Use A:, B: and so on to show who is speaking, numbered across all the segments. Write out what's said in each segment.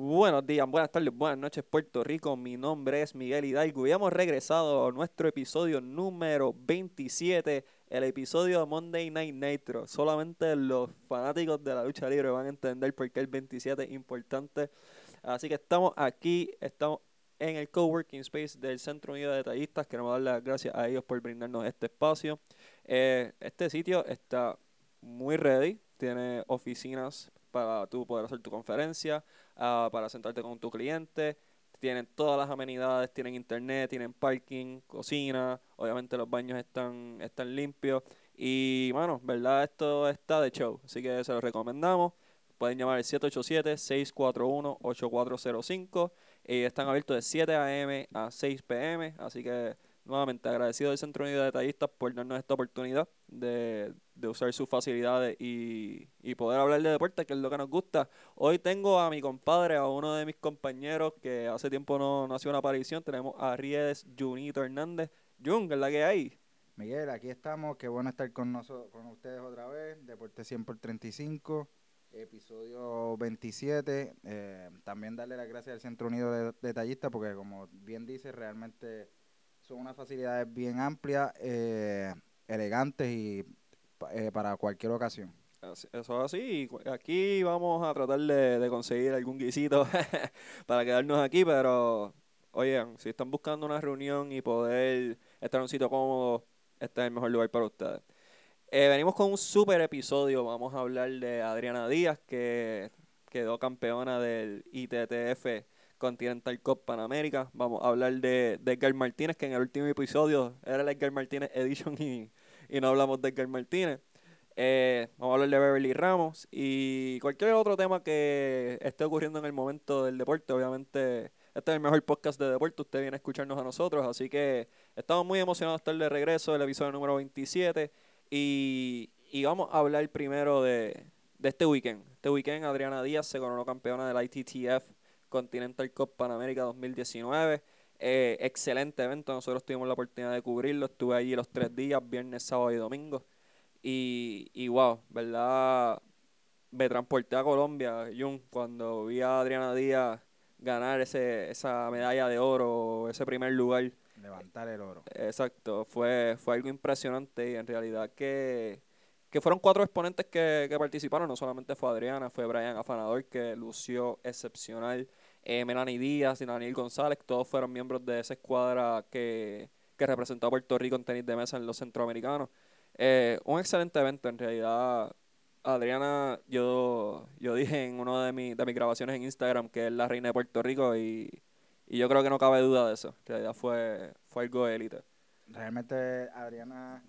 A: Buenos días, buenas tardes, buenas noches Puerto Rico. Mi nombre es Miguel Hidalgo y hemos regresado a nuestro episodio número 27, el episodio de Monday Night Nitro. Solamente los fanáticos de la lucha libre van a entender por qué el 27 es importante. Así que estamos aquí, estamos en el coworking space del Centro Unido de Detallistas. Queremos darle las gracias a ellos por brindarnos este espacio. Eh, este sitio está muy ready, tiene oficinas para tú poder hacer tu conferencia, ah, para sentarte con tu cliente. Tienen todas las amenidades, tienen internet, tienen parking, cocina, obviamente los baños están, están limpios. Y bueno, verdad, esto está de show, así que se lo recomendamos. Pueden llamar al 787-641-8405 y están abiertos de 7 a.m. a 6 p.m. Así que nuevamente agradecido del Centro Unido de Detallistas por darnos esta oportunidad de, de usar sus facilidades y, y, poder hablar de deporte, que es lo que nos gusta. Hoy tengo a mi compadre, a uno de mis compañeros que hace tiempo no, no hacía una aparición. Tenemos a Riedes Junito Hernández. Jun, ¿qué es la que hay?
B: Miguel, aquí estamos. Qué bueno estar con, nosotros, con ustedes otra vez. Deporte 100 por 35, episodio 27. Eh, también darle las gracias al Centro Unido de Detallistas porque, como bien dice, realmente son unas facilidades bien amplias, eh, elegantes y eh, para cualquier ocasión.
A: Eso es así. Aquí vamos a tratar de, conseguir algún guisito para quedarnos aquí, pero oigan, si están buscando una reunión y poder estar en un sitio cómodo, este es el mejor lugar para ustedes. Eh, venimos con un super episodio. Vamos a hablar de Adriana Díaz, que quedó campeona del ITTF Continental Cup Panamérica. Vamos a hablar de, Edgar Martínez, que en el último episodio era el Edgar Martínez Edition y, y no hablamos de Edgar Martínez. Eh, vamos a hablar de Beverly Ramos y cualquier otro tema que esté ocurriendo en el momento del deporte. Obviamente, este es el mejor podcast de deporte. Usted viene a escucharnos a nosotros, así que estamos muy emocionados de estar de regreso del episodio número 27. Y, y vamos a hablar primero de, de este weekend. Este weekend, Adriana Díaz se coronó campeona del ITTF Continental Cup Panamérica 2019. Eh, excelente evento, nosotros tuvimos la oportunidad de cubrirlo, estuve allí los tres días, viernes, sábado y domingo. Y, y wow, ¿verdad? Me transporté a Colombia, Jun, cuando vi a Adriana Díaz ganar ese, esa medalla de oro, ese primer lugar.
B: Levantar el oro.
A: Exacto, fue, fue algo impresionante y en realidad que, que fueron cuatro exponentes que, que participaron, no solamente fue Adriana, fue Brian Afanador que lució excepcional eh, Melanie Díaz y Daniel González, todos fueron miembros de esa escuadra que, que representó a Puerto Rico en tenis de mesa en los centroamericanos. Eh, un excelente evento, en realidad. Adriana, yo, yo dije en una de, mi, de mis grabaciones en Instagram que es la reina de Puerto Rico y, y yo creo que no cabe duda de eso. En realidad fue, fue algo élite.
B: Realmente Adriana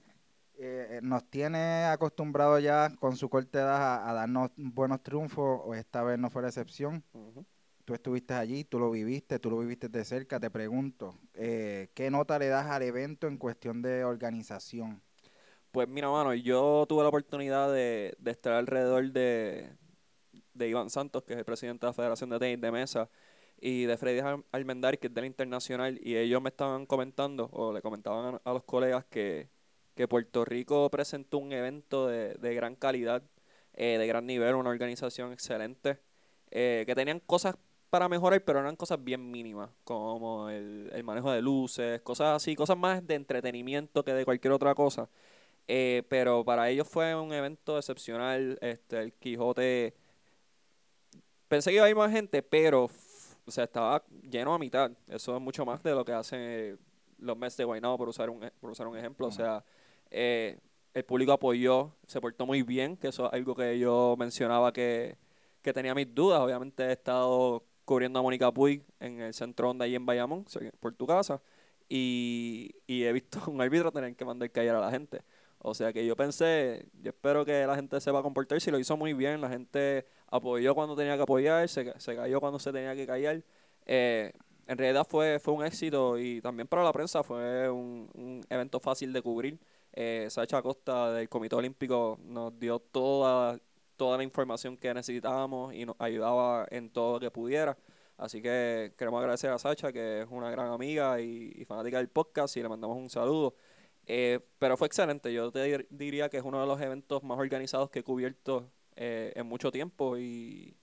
B: eh, nos tiene acostumbrados ya con su corta edad a, a, darnos buenos triunfos, esta vez no fue la excepción. Uh -huh tú estuviste allí, tú lo viviste, tú lo viviste de cerca, te pregunto, eh, ¿qué nota le das al evento en cuestión de organización?
A: Pues mira, mano, yo tuve la oportunidad de, estar alrededor de, Iván Santos, que es el presidente de la Federación de Tenis de Mesa, y de Freddy Almendar, que es del Internacional, y ellos me estaban comentando, o le comentaban a, los colegas, que, Puerto Rico presentó un evento de, de gran calidad, eh, de gran nivel, una organización excelente, eh, que tenían cosas para mejorar, pero eran cosas bien mínimas, como el, el, manejo de luces, cosas así, cosas más de entretenimiento que de cualquier otra cosa. Eh, pero para ellos fue un evento excepcional. Este, el Quijote. Pensé que iba a ir más gente, pero o sea, estaba lleno a mitad. Eso es mucho más de lo que hacen los Mets de Guaynabo, por usar un, por usar un ejemplo. Uh -huh. O sea, eh, el público apoyó, se portó muy bien, que eso es algo que yo mencionaba que, que tenía mis dudas. Obviamente he estado cubriendo a Mónica Puig en el centro de ahí en Bayamón, por tu casa, y, y he visto un árbitro tener que mandar callar a la gente. O sea que yo pensé, yo espero que la gente se va a comportar, si lo hizo muy bien, la gente apoyó cuando tenía que apoyar, se, se cayó cuando se tenía que callar. Eh, en realidad fue, fue un éxito y también para la prensa fue un, un evento fácil de cubrir. Eh, Sacha Costa del Comité Olímpico nos dio toda toda la información que necesitábamos y nos ayudaba en todo lo que pudiera. Así que queremos agradecer a Sacha, que es una gran amiga y, y fanática del podcast, y le mandamos un saludo. Eh, pero fue excelente, yo te diría que es uno de los eventos más organizados que he cubierto eh, en mucho tiempo y,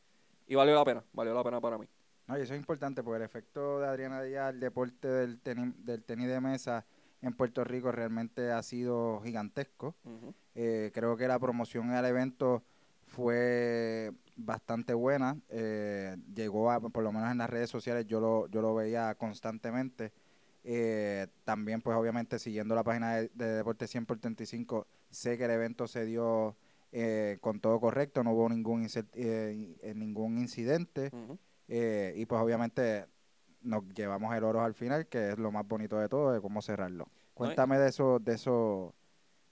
A: y valió la pena, valió la pena para mí.
B: No, y eso es importante porque el efecto de Adriana Díaz al deporte del tenis, del tenis de mesa en Puerto Rico realmente ha sido gigantesco.
A: Ujú.
B: Eh, creo que la promoción al evento fue bastante buena. eh, llegó a, por lo menos en las redes sociales, yo lo, yo lo veía constantemente. Eh, también, pues obviamente, siguiendo la página de, de Deporte 100 por 35, sé que el evento se dio eh, con todo correcto, no hubo ningún, eh, eh, ningún incidente. Eh, y pues obviamente nos llevamos el oro al final, que es lo más bonito de todo, de cómo cerrarlo. Cuéntame de eso, de eso,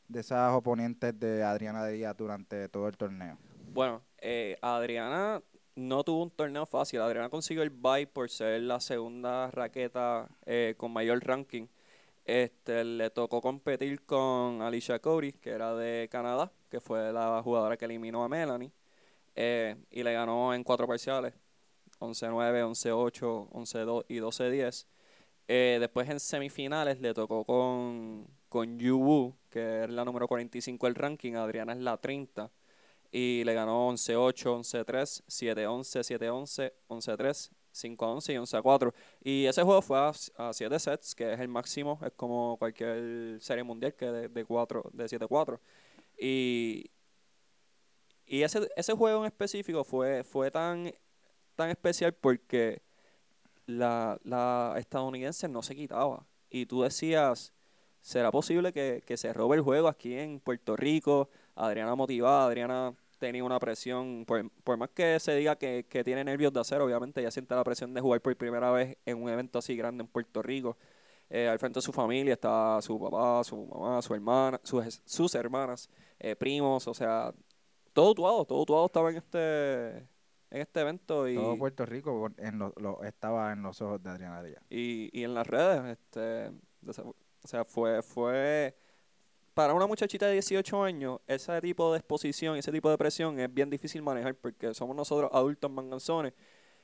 B: de esas oponentes de Adriana Díaz durante todo el torneo.
A: Bueno, eh, Adriana no tuvo un torneo fácil. Adriana consiguió el bye por ser la segunda raqueta eh, con mayor ranking. Este, le tocó competir con Alicia Cody, que era de Canadá, que fue la jugadora que eliminó a Melanie, eh, y le ganó en cuatro parciales, 11-9, 11-8, 11-2 y 12-10. Eh, después en semifinales le tocó con, con Yu Wu, que es la número 45 del ranking, Adriana es la 30 y le ganó 11-8, 11-3, 7-11, 7-11, 11-3, 5-11 y 11-4. Y ese juego fue a 7 sets, que es el máximo, es como cualquier serie mundial que de, de, 4, de 7-4. Y, y ese, ese juego en específico fue, fue tan, tan especial porque la, la estadounidense no se quitaba. Y tú decías, ¿será posible que, que se robe el juego aquí en Puerto Rico? Adriana motivada, Adriana tenía una presión, por, por más que se diga que, que, tiene nervios de hacer, obviamente ella siente la presión de jugar por primera vez en un evento así grande en Puerto Rico. Eh, al frente de su familia está su papá, su mamá, su hermana, sus, sus hermanas, eh, primos, o sea, todo tuado, todo tuado estaba en este en este evento y
B: todo Puerto Rico en lo, lo, estaba en los ojos de Adriana Díaz.
A: Y, y en las redes, este, o sea, fue fue para una muchachita de 18 años, ese tipo de exposición, ese tipo de presión es bien difícil manejar porque somos nosotros adultos manganzones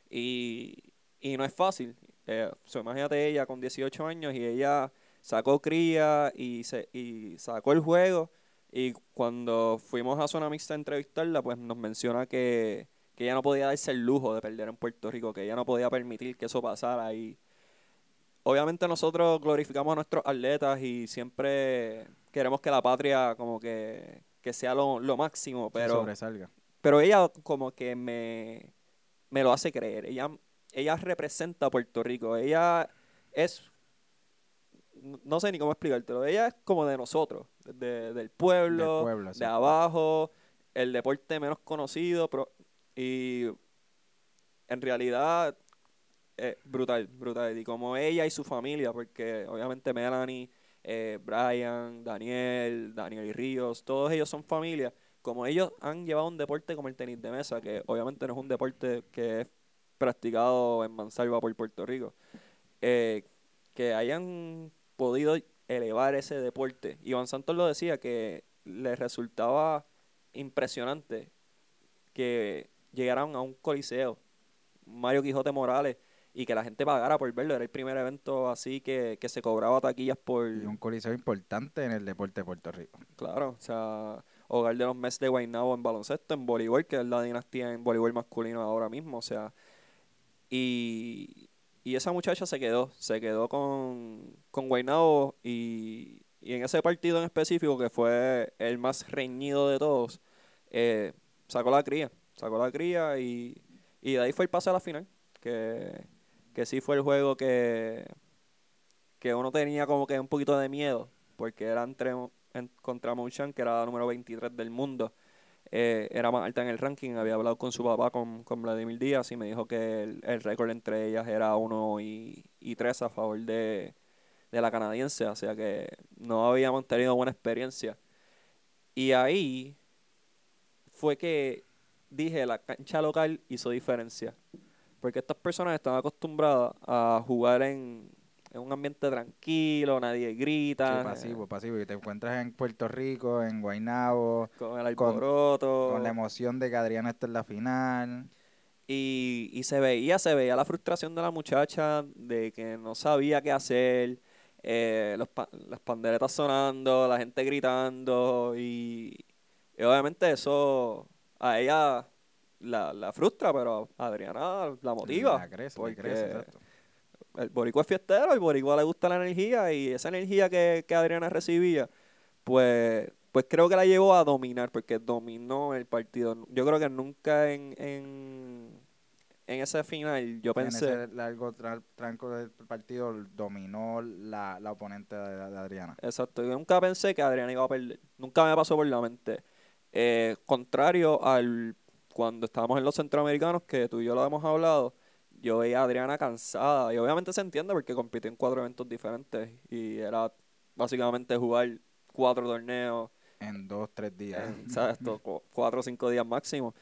A: y, y no es fácil. Eh, imagínate ella con 18 años y ella sacó cría y, se, y sacó el juego y cuando fuimos a Zona Mixta a entrevistarla, pues nos menciona que, que ella no podía darse el lujo de perder en Puerto Rico, que ella no podía permitir que eso pasara y obviamente nosotros glorificamos a nuestros atletas y siempre queremos que la patria como que, que sea lo, lo máximo, pero,
B: sobresalga.
A: pero ella como que me, me lo hace creer. Ella, ella representa a Puerto Rico. Ella es, no sé ni cómo explicártelo, ella es como de nosotros, de, del pueblo,
B: Del pueblo,
A: de
B: sí.
A: abajo, el deporte menos conocido, pero, y en realidad eh, brutal, brutal. Y como ella y su familia, porque obviamente Melanie, eh, Brian, Daniel, Daniel y Ríos, todos ellos son familia. Como ellos han llevado un deporte como el tenis de mesa, que obviamente no es un deporte que es practicado en Mansalva por Puerto Rico, eh, que hayan podido elevar ese deporte. Iván Santos lo decía, que le resultaba impresionante que llegaran a un coliseo, Mario Quijote Morales, y que la gente pagara por verlo. Era el primer evento así que, que se cobraba taquillas por...
B: Y un coliseo importante en el deporte de Puerto Rico.
A: Claro, o sea, hogar de los Mets de Guaynabo en baloncesto, en voleibol, que es la dinastía en voleibol masculino ahora mismo, o sea, y, y esa muchacha se quedó, se quedó con, con Guaynabo y, y en ese partido en específico, que fue el más reñido de todos, eh, sacó la cría, sacó la cría y, y de ahí fue el pase a la final, que, que sí fue el juego que, que uno tenía como que un poquito de miedo, porque era entre, en, contra Mouchan, que era la número 23 del mundo. Eh, era más alta en el ranking, había hablado con su papá, con, con Vladimir Díaz, y me dijo que el, el récord entre ellas era 1 y, y 3 a favor de, de la canadiense, o sea que no habíamos tenido buena experiencia. Y ahí fue que dije, la cancha local hizo diferencia. Porque estas personas están acostumbradas a jugar en, en un ambiente tranquilo, nadie grita.
B: Sí, pasivo, pasivo. Y te encuentras en Puerto Rico, en Guaynabo,
A: Con el alboroto.
B: con la emoción de que Adriana está en la final.
A: Y, y se veía, se veía la frustración de la muchacha de que no sabía qué hacer, eh, los pa- las panderetas sonando, la gente gritando y, y obviamente eso a ella la, la frustra, pero Adriana la motiva.
B: La crece, la
A: porque
B: crece, exacto.
A: el boricua es fiestero, el boricua le gusta la energía y esa energía que, que Adriana recibía, pues, pues creo que la llevó a dominar, porque dominó el partido. Yo creo que nunca en, en, en ese final yo
B: En
A: pensé...
B: ese largo tra- tranco del partido dominó la, la oponente de, de Adriana.
A: Exacto, yo nunca pensé que Adriana iba a perder. Nunca me pasó por la mente. Eh, contrario al cuando estábamos en los centroamericanos, que tú y yo lo hemos hablado, yo veía a Adriana cansada. Y obviamente se entiende porque compitió en cuatro eventos diferentes. Y era básicamente jugar cuatro torneos
B: En dos, tres días.
A: en, cu- cuatro o cinco días máximo.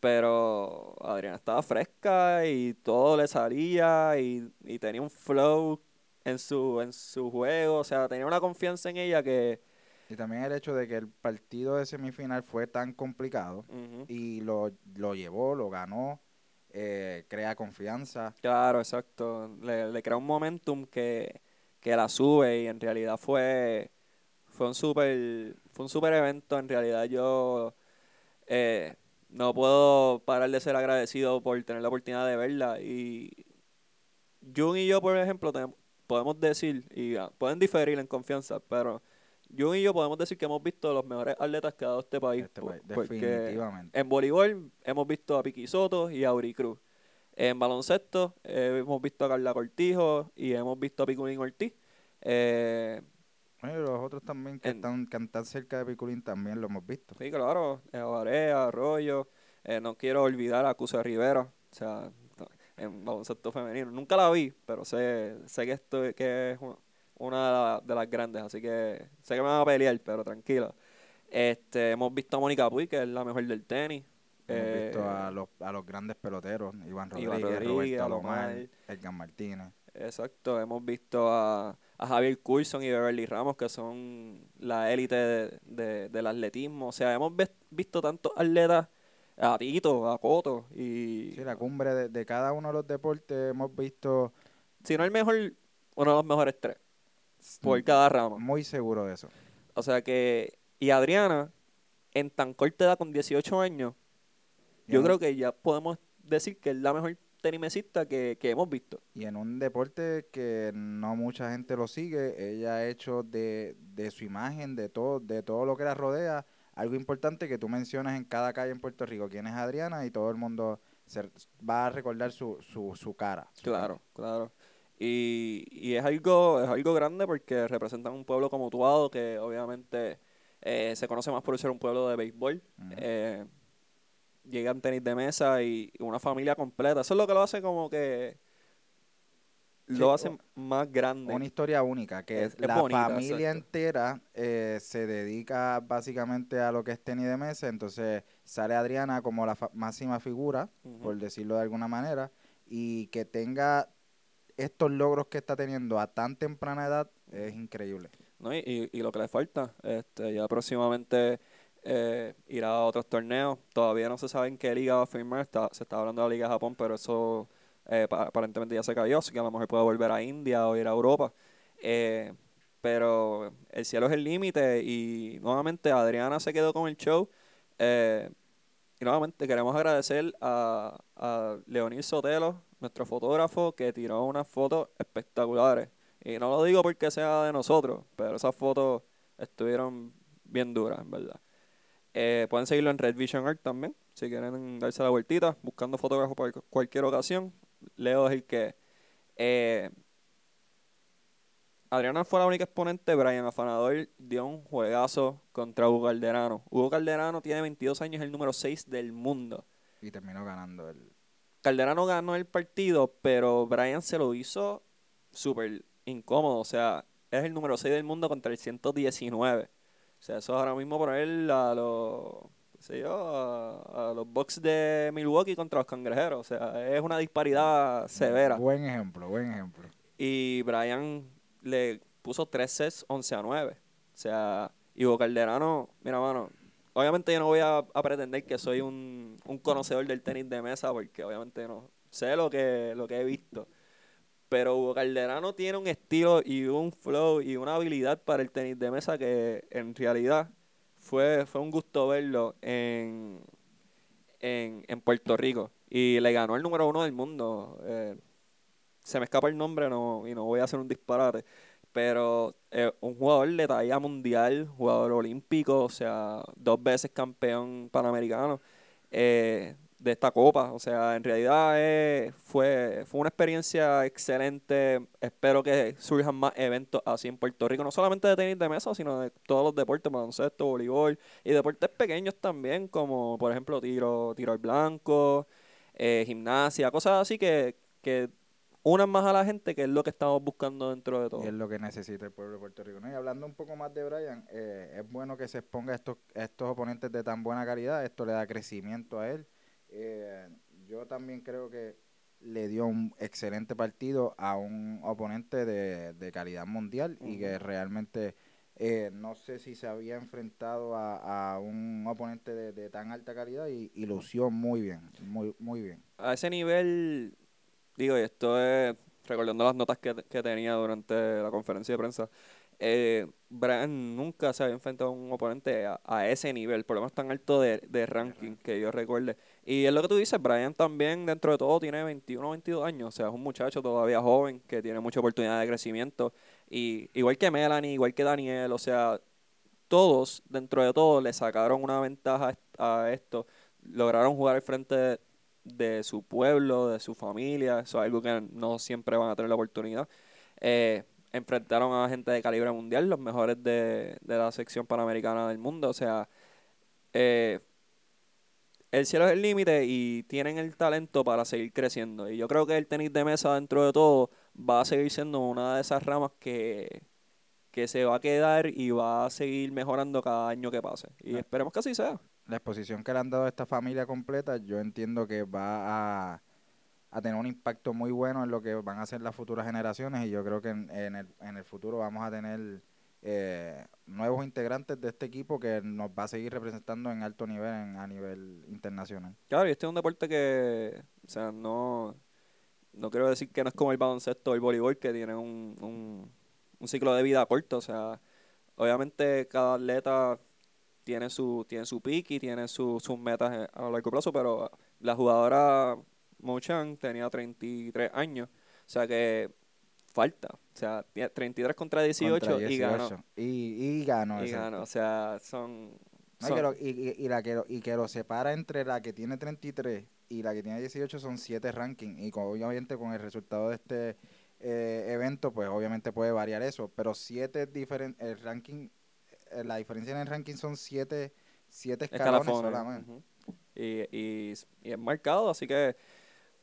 A: Pero Adriana estaba fresca y todo le salía y, y tenía un flow en su, en su juego. O sea, tenía una confianza en ella que...
B: Y también el hecho de que el partido de semifinal fue tan complicado y lo, lo llevó, lo ganó, eh, crea confianza.
A: Claro, exacto. Le, le crea un momentum que, que la sube y en realidad fue, fue un super, fue un super evento. En realidad yo eh, no puedo parar de ser agradecido por tener la oportunidad de verla. Y Jun y yo, por ejemplo, podemos decir, y ah, pueden diferir en confianza, pero Jun y yo podemos decir que hemos visto los mejores atletas que ha dado este país.
B: Este
A: po-
B: país, definitivamente.
A: en voleibol hemos visto a Piqui Soto y a Uri Cruz. En baloncesto eh, hemos visto a Carla Cortijo y hemos visto a Piculín Ortiz. Eh,
B: Bueno, los otros también que,
A: en-
B: están, que están cerca de Piculín también lo hemos visto.
A: sí, claro, eh, Barea, Arroyo. eh, no quiero olvidar a Cusa Rivera. O sea, en baloncesto femenino. Nunca la vi, pero sé, sé que esto que es una- de, la- de las grandes. Así que sé que me van a pelear, pero tranquilo. Este, hemos visto a Mónica Puy, que es la mejor del tenis.
B: Hemos visto
A: Eh,
B: a los, a los grandes peloteros, Iván Rodríguez,
A: Iván Rodríguez,
B: Roberto
A: Alomar.
B: Alomar, Edgar Martínez.
A: Exacto, hemos visto a, a Javier Coulson y Beverly Ramos, que son la élite de- de- del atletismo. O sea, hemos visto tantos atletas, a Tito, a Coto, y
B: Sí, la cumbre de, de cada uno de los deportes hemos visto
A: si no el mejor, uno de los mejores tres, por cada rama.
B: muy seguro de eso.
A: O sea que, y Adriana, en tan corta edad, con 18 años, yo creo que ya podemos decir que es la mejor tenimesista que, que hemos visto.
B: Y en un deporte que no mucha gente lo sigue, ella ha hecho de, de su imagen, de todo, de todo lo que la rodea, algo importante que tú mencionas en cada calle en Puerto Rico, quién es Adriana, y todo el mundo se, va a recordar su, su, su cara. su
A: Claro, claro. Y, y es algo, es algo grande porque representan un pueblo como Tuado, que obviamente eh, se conoce más por ser un pueblo de béisbol.
B: Ujú.
A: Eh, llegan tenis de mesa y una familia completa. Eso es lo que lo hace como que
B: Sí,
A: lo
B: o-
A: hace más grande.
B: Una historia única, que
A: Es- es
B: la
A: bonita,
B: familia
A: exacto.
B: entera eh, se dedica básicamente a lo que es tenis de mesa, entonces sale Adriana como la fa- máxima figura, por decirlo de alguna manera, y que tenga estos logros que está teniendo a tan temprana edad es increíble.
A: ¿no? Y, y, lo que le falta, este, ya próximamente eh, irá a otros torneos. Todavía no se sabe en qué liga va a firmar. Está, se está hablando de la Liga de Japón, pero eso eh, pa- aparentemente ya se cayó, así que a lo mejor puede volver a India o ir a Europa. Eh, pero el cielo es el límite y nuevamente Adriana se quedó con el show. Y nuevamente queremos agradecer a, a Leonil Sotelo, nuestro fotógrafo, que tiró unas fotos espectaculares. Y no lo digo porque sea de nosotros, pero esas fotos estuvieron bien duras, en verdad. Eh, pueden seguirlo en Red Vision Art también, si quieren darse la vueltita, buscando fotógrafos para cualquier ocasión. Leo es el que... eh, Adriana fue la única exponente, Brian Afanador dio un juegazo contra Hugo Calderano. Hugo Calderano tiene 22 años, es el número 6 del mundo.
B: Y terminó ganando el...
A: Calderano ganó el partido, pero Brian se lo hizo súper incómodo. O sea, es el número 6 del mundo contra el 119. O sea, eso es ahora mismo poner a los, qué sé yo, a, a los Bucks de Milwaukee contra los cangrejeros. O sea, es una disparidad severa.
B: Buen ejemplo, buen ejemplo.
A: Y Brian le puso 3 sets 11 a 9. O sea, Ivo Calderano, mira, mano, obviamente yo no voy a, pretender que soy un, conocedor del tenis de mesa, porque obviamente no sé lo que, he visto. Pero Hugo Calderano tiene un estilo y un flow y una habilidad para el tenis de mesa que en realidad fue, un gusto verlo en, Puerto Rico y le ganó el número uno del mundo. Eh, se me escapa el nombre no, y no voy a hacer un disparate, pero eh, un jugador de talla mundial, jugador olímpico, o sea, dos veces campeón panamericano. Eh, de esta copa. O sea, en realidad eh, fue, fue una experiencia excelente. Espero que surjan más eventos así en Puerto Rico, no solamente de tenis de mesa, sino de todos los deportes, baloncesto, voleibol y deportes pequeños también, como por ejemplo tiro, tiro al blanco, eh, gimnasia, cosas así que, que unan más a la gente, que es lo que estamos buscando dentro de todo.
B: Y es lo que necesita el pueblo de Puerto Rico. Y hablando un poco más de Brian, eh, es bueno que se exponga a estos, estos oponentes de tan buena calidad, esto le da crecimiento a él eh, yo también creo que le dio un excelente partido a un oponente de, calidad mundial y que realmente eh, no sé si se había enfrentado a, un oponente de, tan alta calidad y, lució muy bien, muy, muy bien.
A: A ese nivel, digo, y esto es recordando las notas que, que tenía durante la conferencia de prensa, eh, Brian nunca se había enfrentado a un oponente a, ese nivel, por lo menos tan alto de, ranking que yo recuerde. Y es lo que tú dices, Brian también dentro de todo tiene 21 o 22 años, o sea, es un muchacho todavía joven que tiene mucha oportunidad de crecimiento. Y igual que Melanie, igual que Daniel, o sea, todos dentro de todo le sacaron una ventaja a esto, lograron jugar al frente de, su pueblo, de su familia, eso es algo que no siempre van a tener la oportunidad. Eh, enfrentaron a gente de calibre mundial, los mejores de, la sección panamericana del mundo. O sea, eh, el cielo es el límite y tienen el talento para seguir creciendo. Y yo creo que el tenis de mesa, dentro de todo, va a seguir siendo una de esas ramas que, que se va a quedar y va a seguir mejorando cada año que pase. Y esperemos que así sea.
B: La exposición que le han dado a esta familia completa, yo entiendo que va a a tener un impacto muy bueno en lo que van a ser las futuras generaciones y yo creo que en, el, en el futuro vamos a tener eh, nuevos integrantes de este equipo que nos va a seguir representando en alto nivel a nivel internacional.
A: Claro, y este es un deporte que, o sea, no, no quiero decir que no es como el baloncesto o el voleibol que tiene un, un, un ciclo de vida corto, o sea, obviamente cada atleta tiene su tiene su pick y tiene sus metas a largo plazo, pero la jugadora Mochan tenía 33 años. O sea que falta. O sea, 33 contra 18, y ganó.
B: Y, y ganó.
A: Y ganó. O sea, son...
B: y, la que, y que lo separa entre la que tiene 33 y la que tiene 18 son 7 rankings. Y obviamente con el resultado de este eh, evento, pues obviamente puede variar eso. Pero 7 diferentes... El ranking... La diferencia en el ranking son 7 siete, escalones, solamente.
A: y, y, y es marcado, así que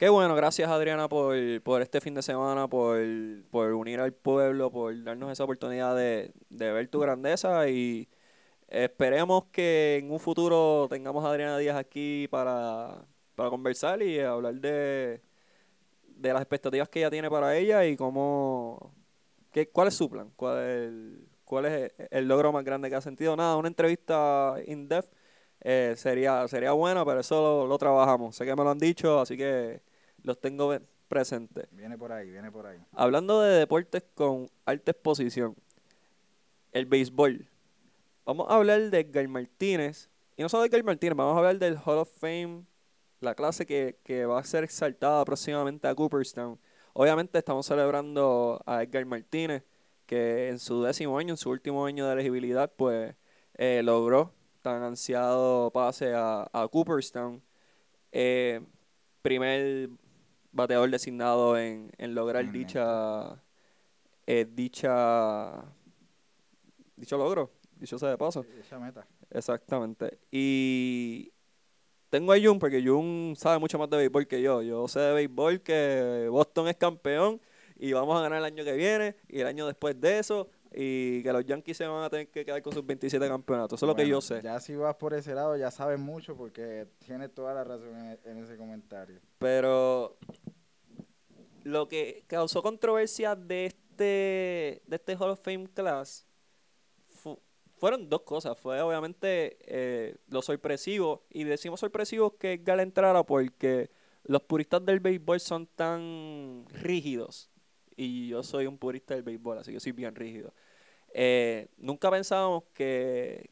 A: Qué bueno, gracias Adriana por, este fin de semana, por, unir al pueblo, por darnos esa oportunidad de, ver tu grandeza y esperemos que en un futuro tengamos a Adriana Díaz aquí para, conversar y hablar de, de las expectativas que ella tiene para ella y cómo, qué, cuál es su plan, cuál es, el, cuál es el logro más grande que ha sentido. Nada, una entrevista in-depth eh, sería, sería buena, pero eso lo trabajamos. Sé que me lo han dicho, así que los tengo presentes.
B: Viene por ahí, viene por ahí.
A: Hablando de deportes con alta exposición, el béisbol. Vamos a hablar de Edgar Martínez. Y no solo de Edgar Martínez, vamos a hablar del Hall of Fame, la clase que, va a ser exaltada próximamente a Cooperstown. Obviamente estamos celebrando a Edgar Martínez, que en su décimo año, en su último año de elegibilidad, pues eh, logró tan ansiado pase a, a Cooperstown. Eh, primer bateador designado en, en lograr dicha eh, dicha dicho logro, dicho sea de paso.
B: Esa meta.
A: Exactamente. Y tengo a Jun porque Jun sabe mucho más de béisbol que yo. Yo sé de béisbol que Boston es campeón y vamos a ganar el año que viene y el año después de eso y que los Yankees se van a tener que quedar con sus 27 campeonatos. Eso es lo que yo sé.
B: Ya si vas por ese lado, ya sabes mucho porque tienes toda la razón en, ese comentario.
A: Pero lo que causó controversia de este, de este Hall of Fame Class fueron dos cosas. Fue obviamente eh, lo sorpresivo, y decimos sorpresivo que Gal entrara porque los puristas del béisbol son tan rígidos y yo soy un purista del béisbol, así que soy bien rígido. Eh, nunca pensábamos que,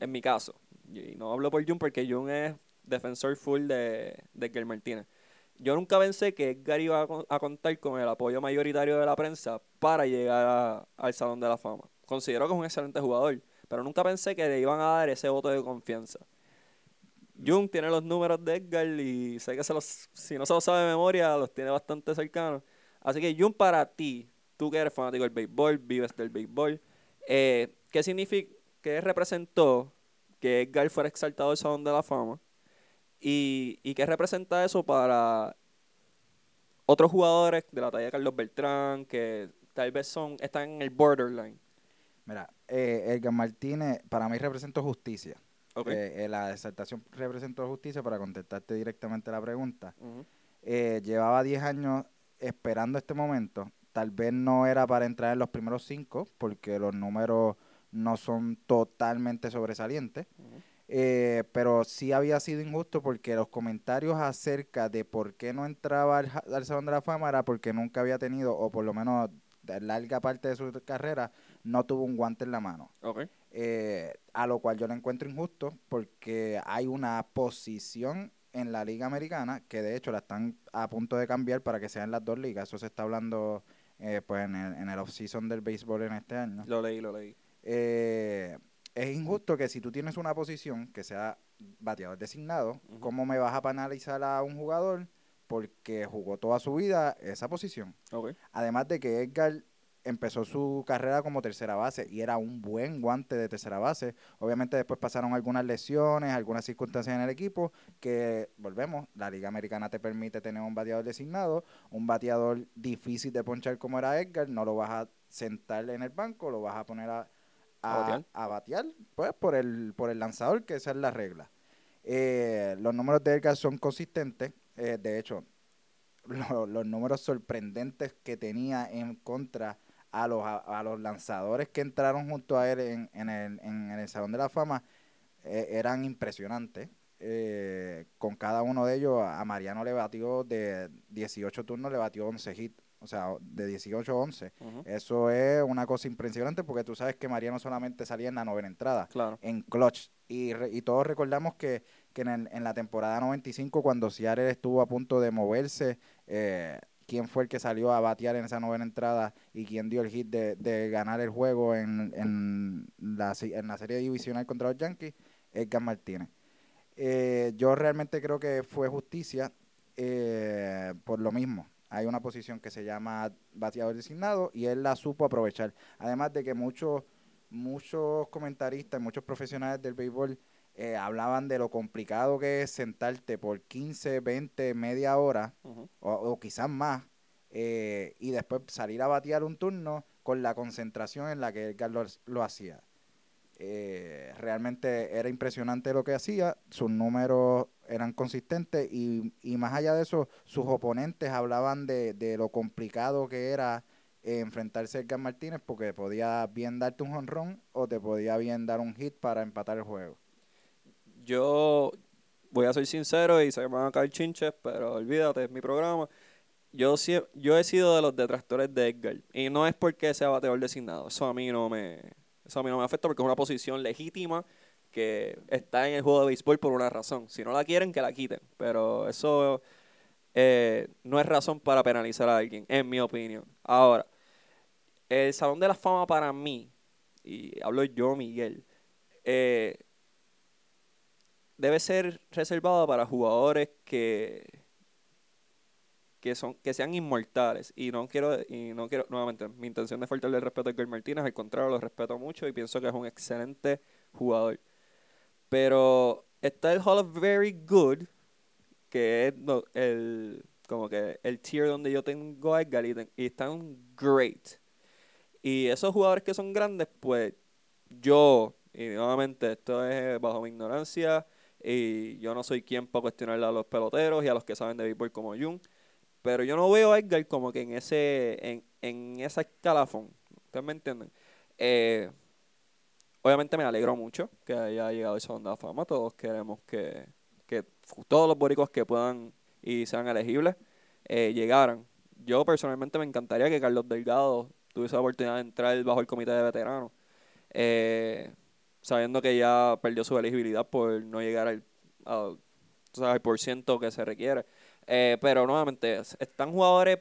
A: en mi caso, y no hablo por Jun porque Jun es defensor full de, de Edgar Martínez. Yo nunca pensé que Edgar iba a, a contar con el apoyo mayoritario de la prensa para llegar a- al Salón de la Fama. Considero que es un excelente jugador, pero nunca pensé que le iban a dar ese voto de confianza. Jung tiene los números de Edgar y sé que se los, si no se los sabe de memoria, los tiene bastante cercanos. Así que Jung, para ti, tú que eres fanático del béisbol, vives del béisbol, eh, ¿qué significa, qué representó que Edgar fuera exaltado al Salón de la Fama? ¿Y, y qué representa eso para otros jugadores de la talla de Carlos Beltrán que tal vez son están en el borderline?
B: Mira, eh, Edgar Martínez para mí representó justicia. Eh, eh, la exaltación representó justicia para contestarte directamente la pregunta. Llevaba 10 años esperando este momento. Tal vez no era para entrar en los primeros cinco, porque los números no son totalmente sobresalientes. Eh, pero sí había sido injusto porque los comentarios acerca de por qué no entraba al, al Salón de la Fama era porque nunca había tenido, o por lo menos de larga parte de su carrera, no tuvo un guante en la mano. Eh, a lo cual yo lo encuentro injusto porque hay una posición en la liga americana que de hecho la están a punto de cambiar para que sean las dos ligas. Eso se está hablando eh, pues en el, en el off-season del béisbol en este año.
A: Lo leí, lo leí.
B: Eh, es injusto que si tú tienes una posición que sea bateador designado. ¿cómo me vas a penalizar a un jugador porque jugó toda su vida esa posición? Además de que Edgar empezó su carrera como tercera base y era un buen guante de tercera base. Obviamente después pasaron algunas lesiones, algunas circunstancias en el equipo que, volvemos, la Liga Americana te permite tener un bateador designado, un bateador difícil de ponchar como era Edgar, no lo vas a sentar en el banco, lo vas a poner a,
A: ¿A
B: a,
A: batear?
B: a batear, pues por el, por el lanzador, que esa es la regla. Eh, los números de Edgar son consistentes, eh, de hecho, lo- los números sorprendentes que tenía en contra a los, a, a los lanzadores que entraron junto a él en, en el, en, el Salón de la Fama eh, eran impresionantes. Eh, con cada uno de ellos, a Mariano le batió de 18 turnos, le batió 11 hits. O sea, de 18 a 11.
A: Ujú.
B: Eso es una cosa impresionante porque tú sabes que Mariano solamente salía en la novena entrada
A: Claro.
B: en clutch. Y, re- y todos recordamos que, que en, el- en la temporada 95, cuando Seattle estuvo a punto de moverse, eh, quién fue el que salió a batear en esa novena entrada y quién dio el hit de, ganar el juego en, en, la, en la serie divisional contra los Yankees, Edgar Martínez. Eh, yo realmente creo que fue justicia eh, por lo mismo. Hay una posición que se llama bateador designado y él la supo aprovechar. Además de que muchos muchos comentaristas, muchos profesionales del béisbol eh, hablaban de lo complicado que es sentarte por 15, 20, media hora o, o quizás más eh, y después salir a batear un turno con la concentración en la que Edgar lo, lo hacía. Eh, realmente era impresionante lo que hacía, sus números eran consistentes y, y más allá de eso, sus oponentes hablaban de, de lo complicado que era enfrentarse a Edgar Martínez porque podía bien darte un jonrón o te podía bien dar un hit para empatar el juego.
A: Yo voy a ser sincero y se me van a caer chinches, pero olvídate, es mi programa. Yo, yo he sido de los detractores de Edgar. Y no es porque sea bateador designado. Eso a mí no me, eso a mí no me afecta porque es una posición legítima que está en el juego de béisbol por una razón. Si no la quieren, que la quiten. Pero eso eh, no es razón para penalizar a alguien, en mi opinión. Ahora, el Salón de la Fama para mí, y hablo yo, Miguel, eh, debe ser reservado para jugadores que que son que sean inmortales. Y no quiero y no quiero nuevamente mi intención de faltarle el respeto a Edgar Martínez al contrario lo respeto mucho y pienso que es un excelente jugador. Pero está el Hall of Very Good que es el como que el tier donde yo tengo a Edgar y, y están great. Y esos jugadores que son grandes pues yo y nuevamente esto es bajo mi ignorancia y yo no soy quien para cuestionarle a los peloteros y a los que saben de béisbol como Jun. Pero yo no veo a Edgar como que en ese, en, en esa escalafón. ¿Ustedes me entienden? Eh, obviamente me alegro mucho que haya llegado al Salón de Fama. Todos queremos que, que todos los boricos que puedan y sean elegibles eh, llegaran. Yo personalmente me encantaría que Carlos Delgado tuviese la oportunidad de entrar bajo el comité de veteranos. Eh, sabiendo que ya perdió su elegibilidad por no llegar al, al- sabes, el por ciento que se requiere. Eh, pero nuevamente, es- están jugadores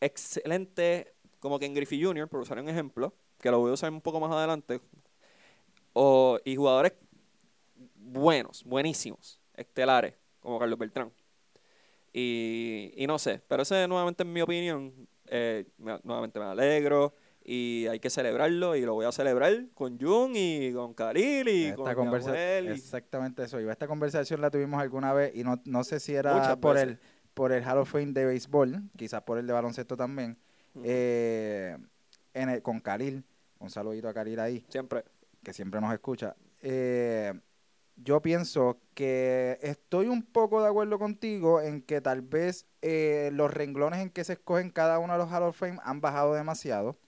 A: excelentes, como que en Griffey Jr., por usar un ejemplo, que lo voy a usar un poco más adelante, o, y jugadores buenos, buenísimos, estelares, como Carlos Beltrán. Y, y no sé, pero ese nuevamente en mi opinión, eh, me- nuevamente me alegro y hay que celebrarlo y lo voy a celebrar con Jun y con Khalil y
B: Esta
A: con
B: conversa-
A: Yamuel y-
B: Exactamente eso. Iba. Esta conversación la tuvimos alguna vez y no, no sé si era por
A: veces.
B: el, por el Hall of Fame de béisbol, quizás por el de baloncesto también, eh, en el- con Khalil. Un saludito a Khalil ahí,
A: siempre.
B: que siempre nos escucha. Eh, yo pienso que estoy un poco de acuerdo contigo en que tal vez eh, los renglones en que se escogen cada uno de los Hall of Fame han bajado demasiado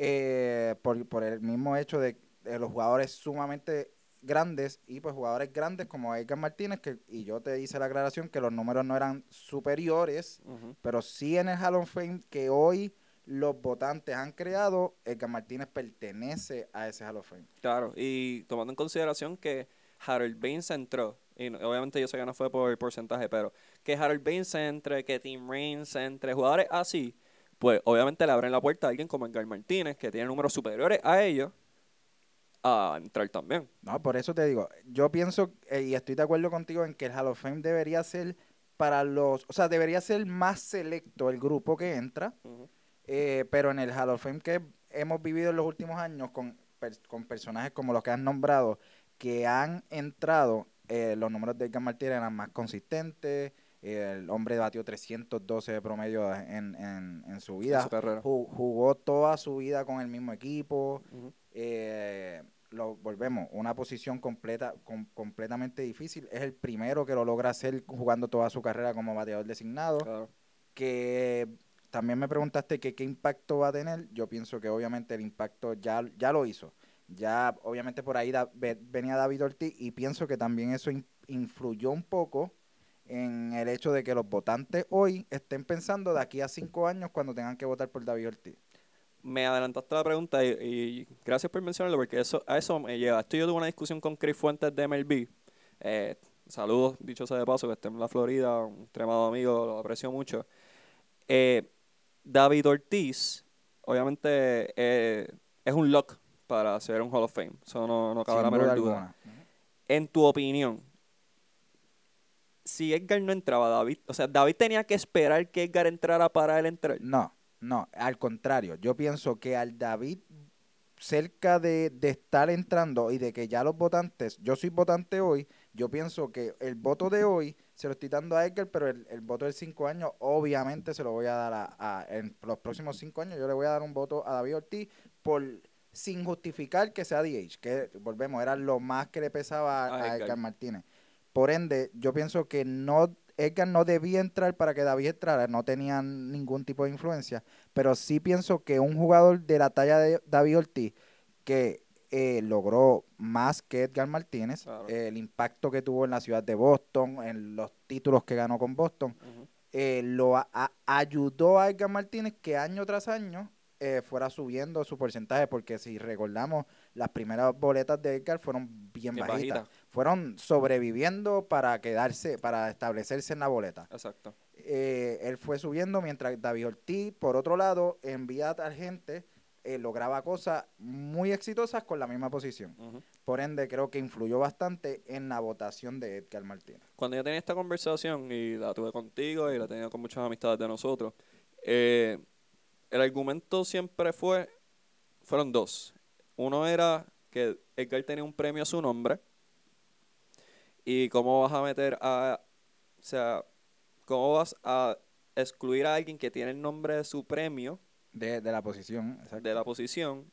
B: eh, por, por el mismo hecho de, de los jugadores sumamente grandes y pues jugadores grandes como Edgar Martínez que y yo te hice la aclaración que los números no eran superiores pero sí en el Hall of Fame que hoy los votantes han creado Edgar Martínez pertenece a ese Hall of Fame.
A: Claro, y tomando en consideración que Harold Baines entró, y no- obviamente yo sé que no fue por porcentaje, pero que Harold Baines entre, que Tim Raines entre, jugadores así, pues obviamente le abren la puerta a alguien como Edgar Martínez, que tiene números superiores a ellos, a entrar también.
B: No, por eso te digo, yo pienso eh, y estoy de acuerdo contigo en que el Hall of Fame debería ser para los, o sea, debería ser más selecto el grupo que entra, eh, pero en el Hall of Fame que hemos vivido en los últimos años con, per- con personajes como los que han nombrado, que han entrado, eh, los números de Edgar Martínez eran más consistentes, el hombre batió 312 de promedio en, en, en su
A: En
B: vida,
A: su
B: jugó toda su vida con el mismo equipo, eh, lo volvemos, una posición completa, com- completamente difícil. Es el primero que lo logra hacer jugando toda su carrera como bateador designado.
A: Claro.
B: Que también me preguntaste que qué impacto va a tener. Yo pienso que obviamente el impacto ya, ya lo hizo. Ya obviamente por ahí da- venía David Ortiz y pienso que también eso in- influyó un poco en el hecho de que los votantes hoy estén pensando de aquí a cinco años cuando tengan que votar por David Ortiz.
A: Me adelantaste la pregunta y, y gracias por mencionarlo porque eso, a eso me lleva. Esto yo tuve una discusión con Chris Fuentes de MLB. Eh, saludos, dicho sea de paso, que esté en la Florida, un extremado amigo, lo aprecio mucho. Eh, David Ortiz, obviamente, eh, es un lock para ser un Hall of Fame. Eso no, no cabe la
B: Sin
A: menor
B: duda.
A: En tu opinión, si Edgar no entraba, David, o sea, David tenía que esperar que Edgar entrara para él entrar.
B: No, no, al contrario. Yo pienso que al David, cerca de, de estar entrando y de que ya los votantes, yo soy votante hoy, yo pienso que el voto de hoy se lo estoy dando a Edgar, pero el, el voto de cinco años, obviamente se lo voy a dar a, a- en los próximos cinco años, yo le voy a dar un voto a David Ortiz por sin justificar que sea DH, que volvemos, era lo más que le pesaba a,
A: A
B: a
A: Edgar.
B: Edgar Martínez. Por ende, yo pienso que no Edgar no debía entrar para que David entrara, no tenía ningún tipo de influencia, pero sí pienso que un jugador de la talla de David Ortiz, que eh, logró más que Edgar Martínez,
A: Claro.
B: eh, el impacto que tuvo en la ciudad de Boston, en los títulos que ganó con Boston, eh, lo a- a- ayudó a Edgar Martínez que año tras año eh, fuera subiendo su porcentaje, porque si recordamos, las primeras boletas de Edgar fueron bien,
A: Bien
B: bajitas.
A: bajita.
B: Fueron sobreviviendo para quedarse, para establecerse en la boleta.
A: Exacto.
B: Eh, él fue subiendo mientras David Ortiz, por otro lado, envía a gente, eh, lograba cosas muy exitosas con la misma posición. Por ende, creo que influyó bastante en la votación de Edgar Martínez.
A: Cuando yo tenía esta conversación y la tuve contigo y la tenía con muchas amistades de nosotros, eh, el argumento siempre fue, fueron dos. Uno era que Edgar tenía un premio a su nombre y cómo vas a meter a, o sea, cómo vas a excluir a alguien que tiene el nombre de su premio
B: De, de la posición, exacto.
A: de la posición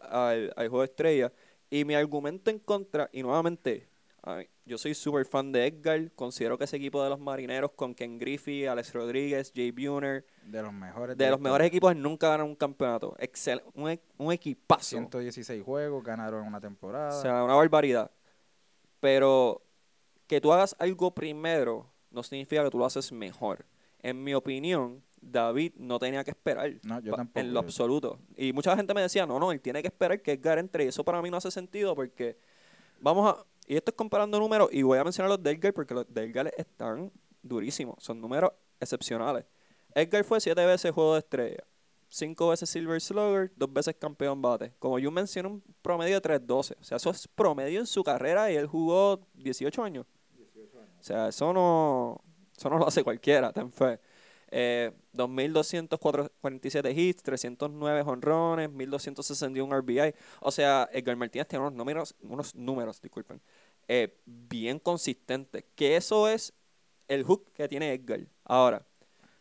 A: al, al juego de estrella. Y mi argumento en contra, y nuevamente, yo soy súper fan de Edgar, considero que ese equipo de los marineros con Ken Griffey, Alex Rodríguez, Jay Buhner,
B: de los mejores.
A: de
B: la
A: los mejores equipos nunca ganaron un campeonato. Excel, un, un equipazo.
B: 116 juegos, ganaron una temporada.
A: O sea, una barbaridad. Pero que tú hagas algo primero no significa que tú lo haces mejor. En mi opinión, David no tenía que esperar.
B: No, yo
A: pa-
B: tampoco.
A: En lo absoluto. Y mucha gente me decía, no, no, él tiene que esperar que Edgar entre. Y eso para mí no hace sentido porque, vamos a, Y esto es comparando números, y voy a mencionar los de Edgar porque los de Edgar están durísimos. Son números excepcionales. Edgar fue siete veces juego de estrella, cinco veces Silver Slugger, dos veces campeón bate. Como yo mencioné, un promedio de 3-12. O sea, eso es promedio en su carrera y él jugó 18 años. 18 años. O sea, eso no, eso no lo hace cualquiera, ten fe. Eh, 2.247 hits, 309 honrones, 1.261 RBI. O sea, Edgar Martínez tiene unos números, unos números disculpen, eh, bien consistentes. Que eso es el hook que tiene Edgar. Ahora,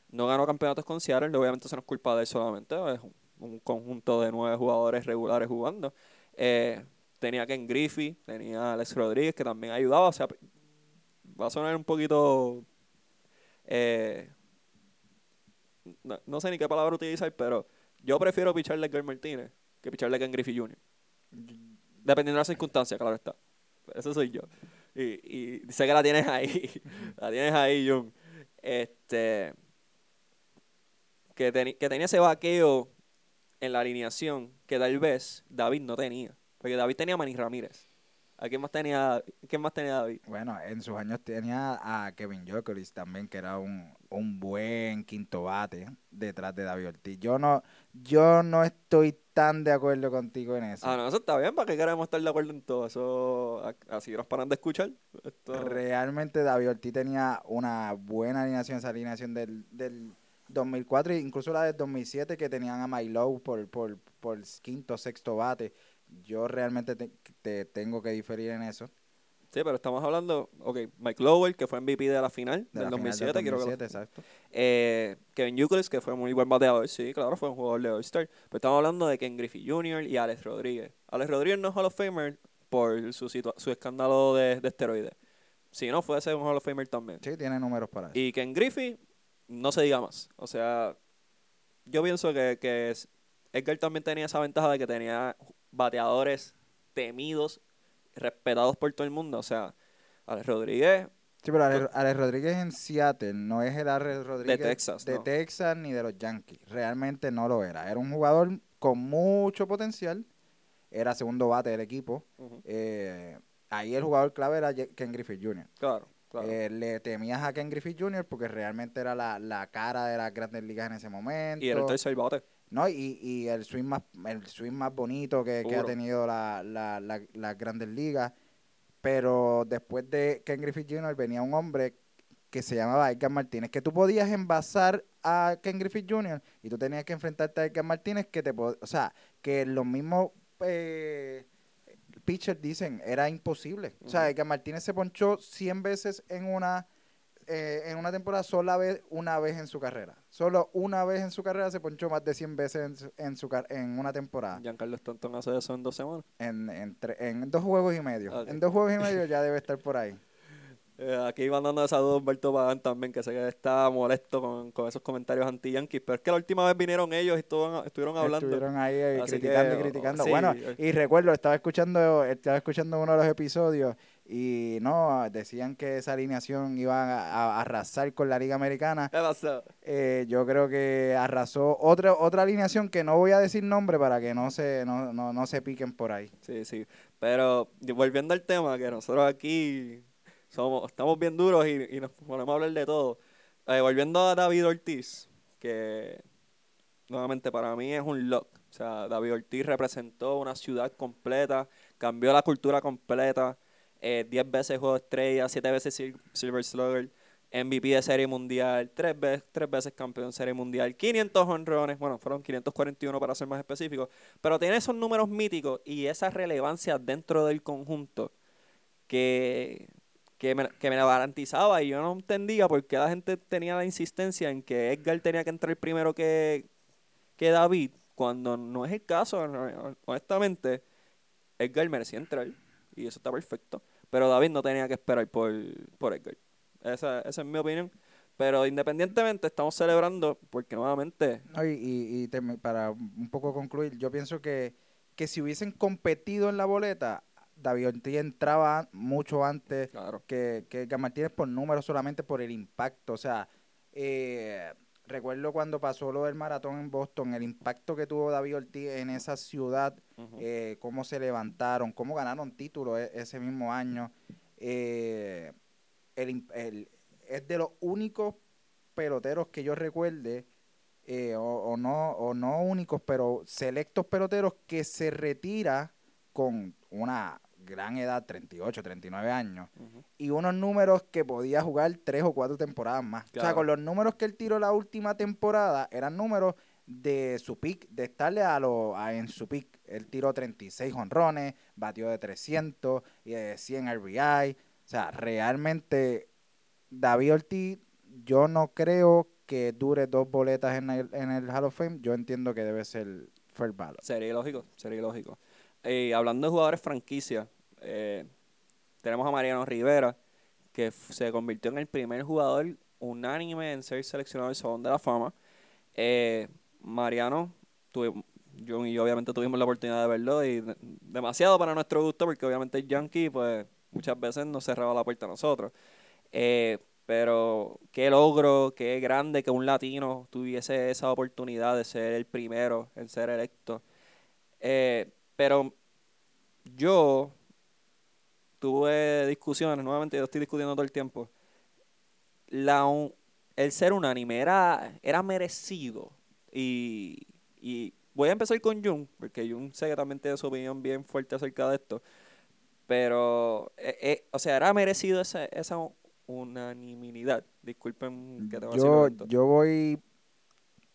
A: no ganó campeonatos con Seattle, obviamente eso no es culpa de él solamente, es un, conjunto de nueve jugadores regulares jugando. Eh, tenía Ken Griffey, tenía Alex Rodríguez, que también ayudaba. O sea, va a sonar un poquito... Eh, no, sé ni qué palabra utilizar, pero yo prefiero picharle a Edgar Martínez que picharle a Ken Griffey Jr. Dependiendo de las circunstancias, claro está. Eso soy yo. Y, y sé que la tienes ahí. la tienes ahí, Jung. Este. Que, que tenía ese vaqueo en la alineación que tal vez David no tenía. Porque David tenía a Manny Ramírez. ¿A quién más tenía, quién más tenía David?
B: Bueno, en sus años tenía a Kevin Jokeris también, que era un, buen quinto bate detrás de David Ortiz. Yo no, yo no estoy tan de acuerdo contigo en eso.
A: Ah, no, eso está bien, ¿para qué queremos estar de acuerdo en todo? Eso, así nos paran de escuchar.
B: Realmente David Ortiz tenía una buena alineación, esa alineación del, 2004 e incluso la del 2007 que tenían a Milo por, por, por quinto, sexto bate yo realmente te, tengo que diferir en eso.
A: Sí, pero estamos hablando, ok, Mike Lowell, que fue MVP de la final del 2007, quiero que exacto. Eh, Kevin Euclid, que fue muy buen bateador, sí, claro, fue un jugador de All-Star. Pero estamos hablando de Ken Griffey Jr. y Alex Rodríguez. Alex Rodríguez no es Hall of Famer por su, su escándalo de, de esteroides. Si no, fue ser un Hall of Famer también.
B: Sí, tiene números para eso.
A: Y Ken Griffey, no se diga más. O sea, yo pienso que, que Edgar también tenía esa ventaja de que tenía bateadores temidos, respetados por todo el mundo. O sea, Alex Rodríguez.
B: Sí, pero Alex, Rodríguez en Seattle no es el Alex Rodríguez
A: de Texas,
B: de Texas ni de los Yankees. Realmente no lo era. Era un jugador con mucho potencial. Era segundo bate del equipo. Eh, ahí el jugador clave era Ken Griffith Jr.
A: Claro. Claro.
B: Eh, le temías a Ken Griffith Jr. porque realmente era la, cara de las grandes ligas en ese momento.
A: Y era el tercer bate.
B: ¿No? Y, y el swing más, el swing más bonito que, ha tenido las la, la, grandes ligas. Pero después de Ken Griffith Jr. venía un hombre que se llamaba Edgar Martínez, que tú podías envasar a Ken Griffith Jr. y tú tenías que enfrentarte a Edgar Martínez, que te o sea, que los mismos eh, pitchers dicen, era imposible. O sea, Edgar Martínez se ponchó 100 veces en una eh, en una temporada sola vez, una vez en su carrera. Solo una vez en su carrera se ponchó más de 100 veces en, su, en una temporada.
A: Giancarlo Stanton hace eso en dos semanas.
B: En, en, en dos juegos y medio. En dos juegos y medio ya debe estar por ahí.
A: Eh, aquí iban dando saludos Humberto Pagán también, que sé que está molesto con, con esos comentarios anti-yankees, pero es que la última vez vinieron ellos y estuvieron, estuvieron hablando.
B: Estuvieron ahí eh, criticando y criticando. bueno, y recuerdo, estaba escuchando, estaba escuchando uno de los episodios y no, decían que esa alineación iba a, arrasar con la Liga Americana.
A: ¿Qué pasó?
B: Eh, yo creo que arrasó otra otra alineación que no voy a decir nombre para que no se, no, no, no se piquen por ahí.
A: Sí, sí. Pero volviendo al tema, que nosotros aquí somos, estamos bien duros y, nos ponemos a hablar de todo. Eh, volviendo a David Ortiz, que nuevamente para mí es un lock. O sea, David Ortiz representó una ciudad completa, cambió la cultura completa. 10 eh, veces juego estrella, 7 veces Silver Slugger, MVP de Serie Mundial, 3 veces, campeón de Serie Mundial, 500 honrones, bueno, fueron 541 para ser más específico, pero tiene esos números míticos y esa relevancia dentro del conjunto que, que, me, me garantizaba y yo no entendía por qué la gente tenía la insistencia en que Edgar tenía que entrar primero que, que David, cuando no es el caso, honestamente, Edgar merecía entrar y eso está perfecto. Pero David no tenía que esperar por, por Edgar. Esa, esa es mi opinión. Pero independientemente estamos celebrando porque nuevamente...
B: y, y, para un poco concluir, yo pienso que, que si hubiesen competido en la boleta, David Ortiz entraba mucho antes que, que, Martínez por número solamente por el impacto. O sea, eh, recuerdo cuando pasó lo del maratón en Boston, el impacto que tuvo David Ortiz en esa ciudad, eh, cómo se levantaron, cómo ganaron títulos e- ese mismo año. Eh, el- es de los únicos peloteros que yo recuerde, eh, o, o no, o no únicos, pero selectos peloteros que se retira con una gran edad, 38, 39 años,
A: Ujú.
B: y unos números que podía jugar tres o cuatro temporadas más. O sea, con los números que él tiró la última temporada, eran números de su pick, de estarle a lo, a- en su pick. Él tiró 36 honrones, batió de 300 y de 100 RBI. O sea, realmente David Ortiz, yo no creo que dure dos boletas en el, en el Hall of Fame. Yo entiendo que debe ser first ballot.
A: Sería ilógico, sería ilógico. Eh, hablando de jugadores franquicia, eh, tenemos a Mariano Rivera, que se convirtió en el primer jugador unánime en ser seleccionado al Salón de la Fama. Eh, Mariano, tuve- yo y yo obviamente tuvimos la oportunidad de verlo y de- demasiado para nuestro gusto, porque obviamente el Yankee, pues muchas veces nos cerraba la puerta a nosotros. Pero qué logro, qué grande que un latino tuviese esa oportunidad de ser el primero en ser electo. Pero yo tuve discusiones, nuevamente yo estoy discutiendo todo el tiempo. La, el ser unánime era, era merecido. Y, y voy a empezar con Jun, porque Jun sé que también tiene su opinión bien fuerte acerca de esto. Pero, eh, eh, o sea, era merecido esa, esa unanimidad. Disculpen que te voy a decir
B: Yo, yo voy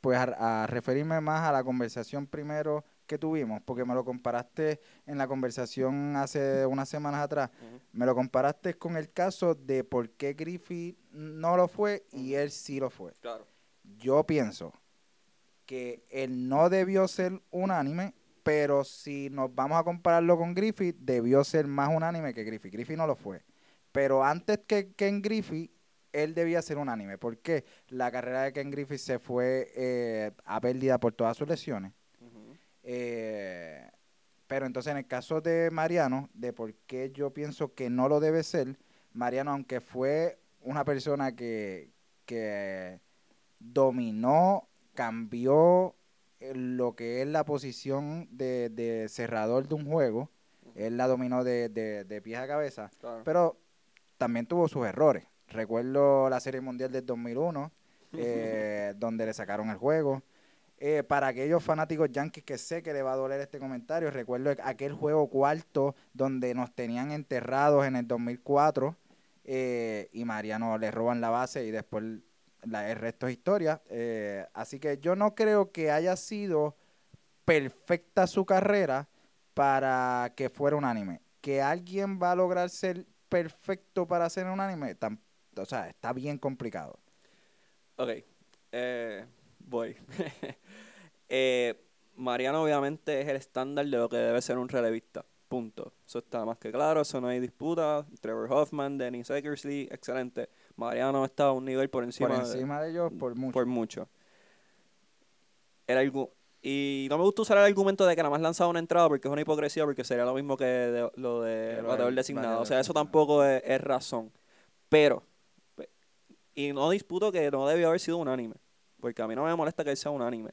B: pues a, a referirme más a la conversación primero que tuvimos, porque me lo comparaste en la conversación hace unas semanas atrás, me lo comparaste con el caso de por qué Griffith no lo fue y él sí lo fue.
A: Claro.
B: Yo pienso que él no debió ser unánime, pero si nos vamos a compararlo con Griffith, debió ser más unánime que Griffith. Griffith no lo fue. Pero antes que Ken Griffith, él debía ser unánime. ¿Por qué? La carrera de Ken Griffith se fue eh, a pérdida por todas sus lesiones. Eh, pero entonces en el caso de Mariano, de por qué yo pienso que no lo debe ser, Mariano, aunque fue una persona que, que dominó, cambió eh, lo que es la posición de, de cerrador de un juego, él la dominó de, de, de pies a cabeza,
A: Claro.
B: pero también tuvo sus errores. Recuerdo la Serie Mundial del 2001, eh, donde le sacaron el juego. Eh, para aquellos fanáticos yankees que sé que le va a doler este comentario, recuerdo aquel juego cuarto donde nos tenían enterrados en el 2004 eh, y Mariano le roban la base y después la, el resto es historia. Eh, así que yo no creo que haya sido perfecta su carrera para que fuera unánime. Que alguien va a lograr ser perfecto para ser unánime, tam- o sea, está bien complicado.
A: Ok, eh, voy. Eh, Mariano obviamente es el estándar de lo que debe ser un relevista. Punto. Eso está más que claro, eso no hay disputa. Trevor Hoffman, Dennis Eckersley, excelente. Mariano está a un nivel por encima,
B: Por
A: de-
B: encima de ellos, por mucho.
A: por mucho. El argu- y no me gusta usar el argumento de que nada más lanzado una entrada porque es una hipocresía, porque sería lo mismo que de- lo de bateador designado. O sea, eso tampoco es, es razón. Pero, pe- y no disputo que no debió haber sido unánime, porque a mí no me molesta que él sea unánime.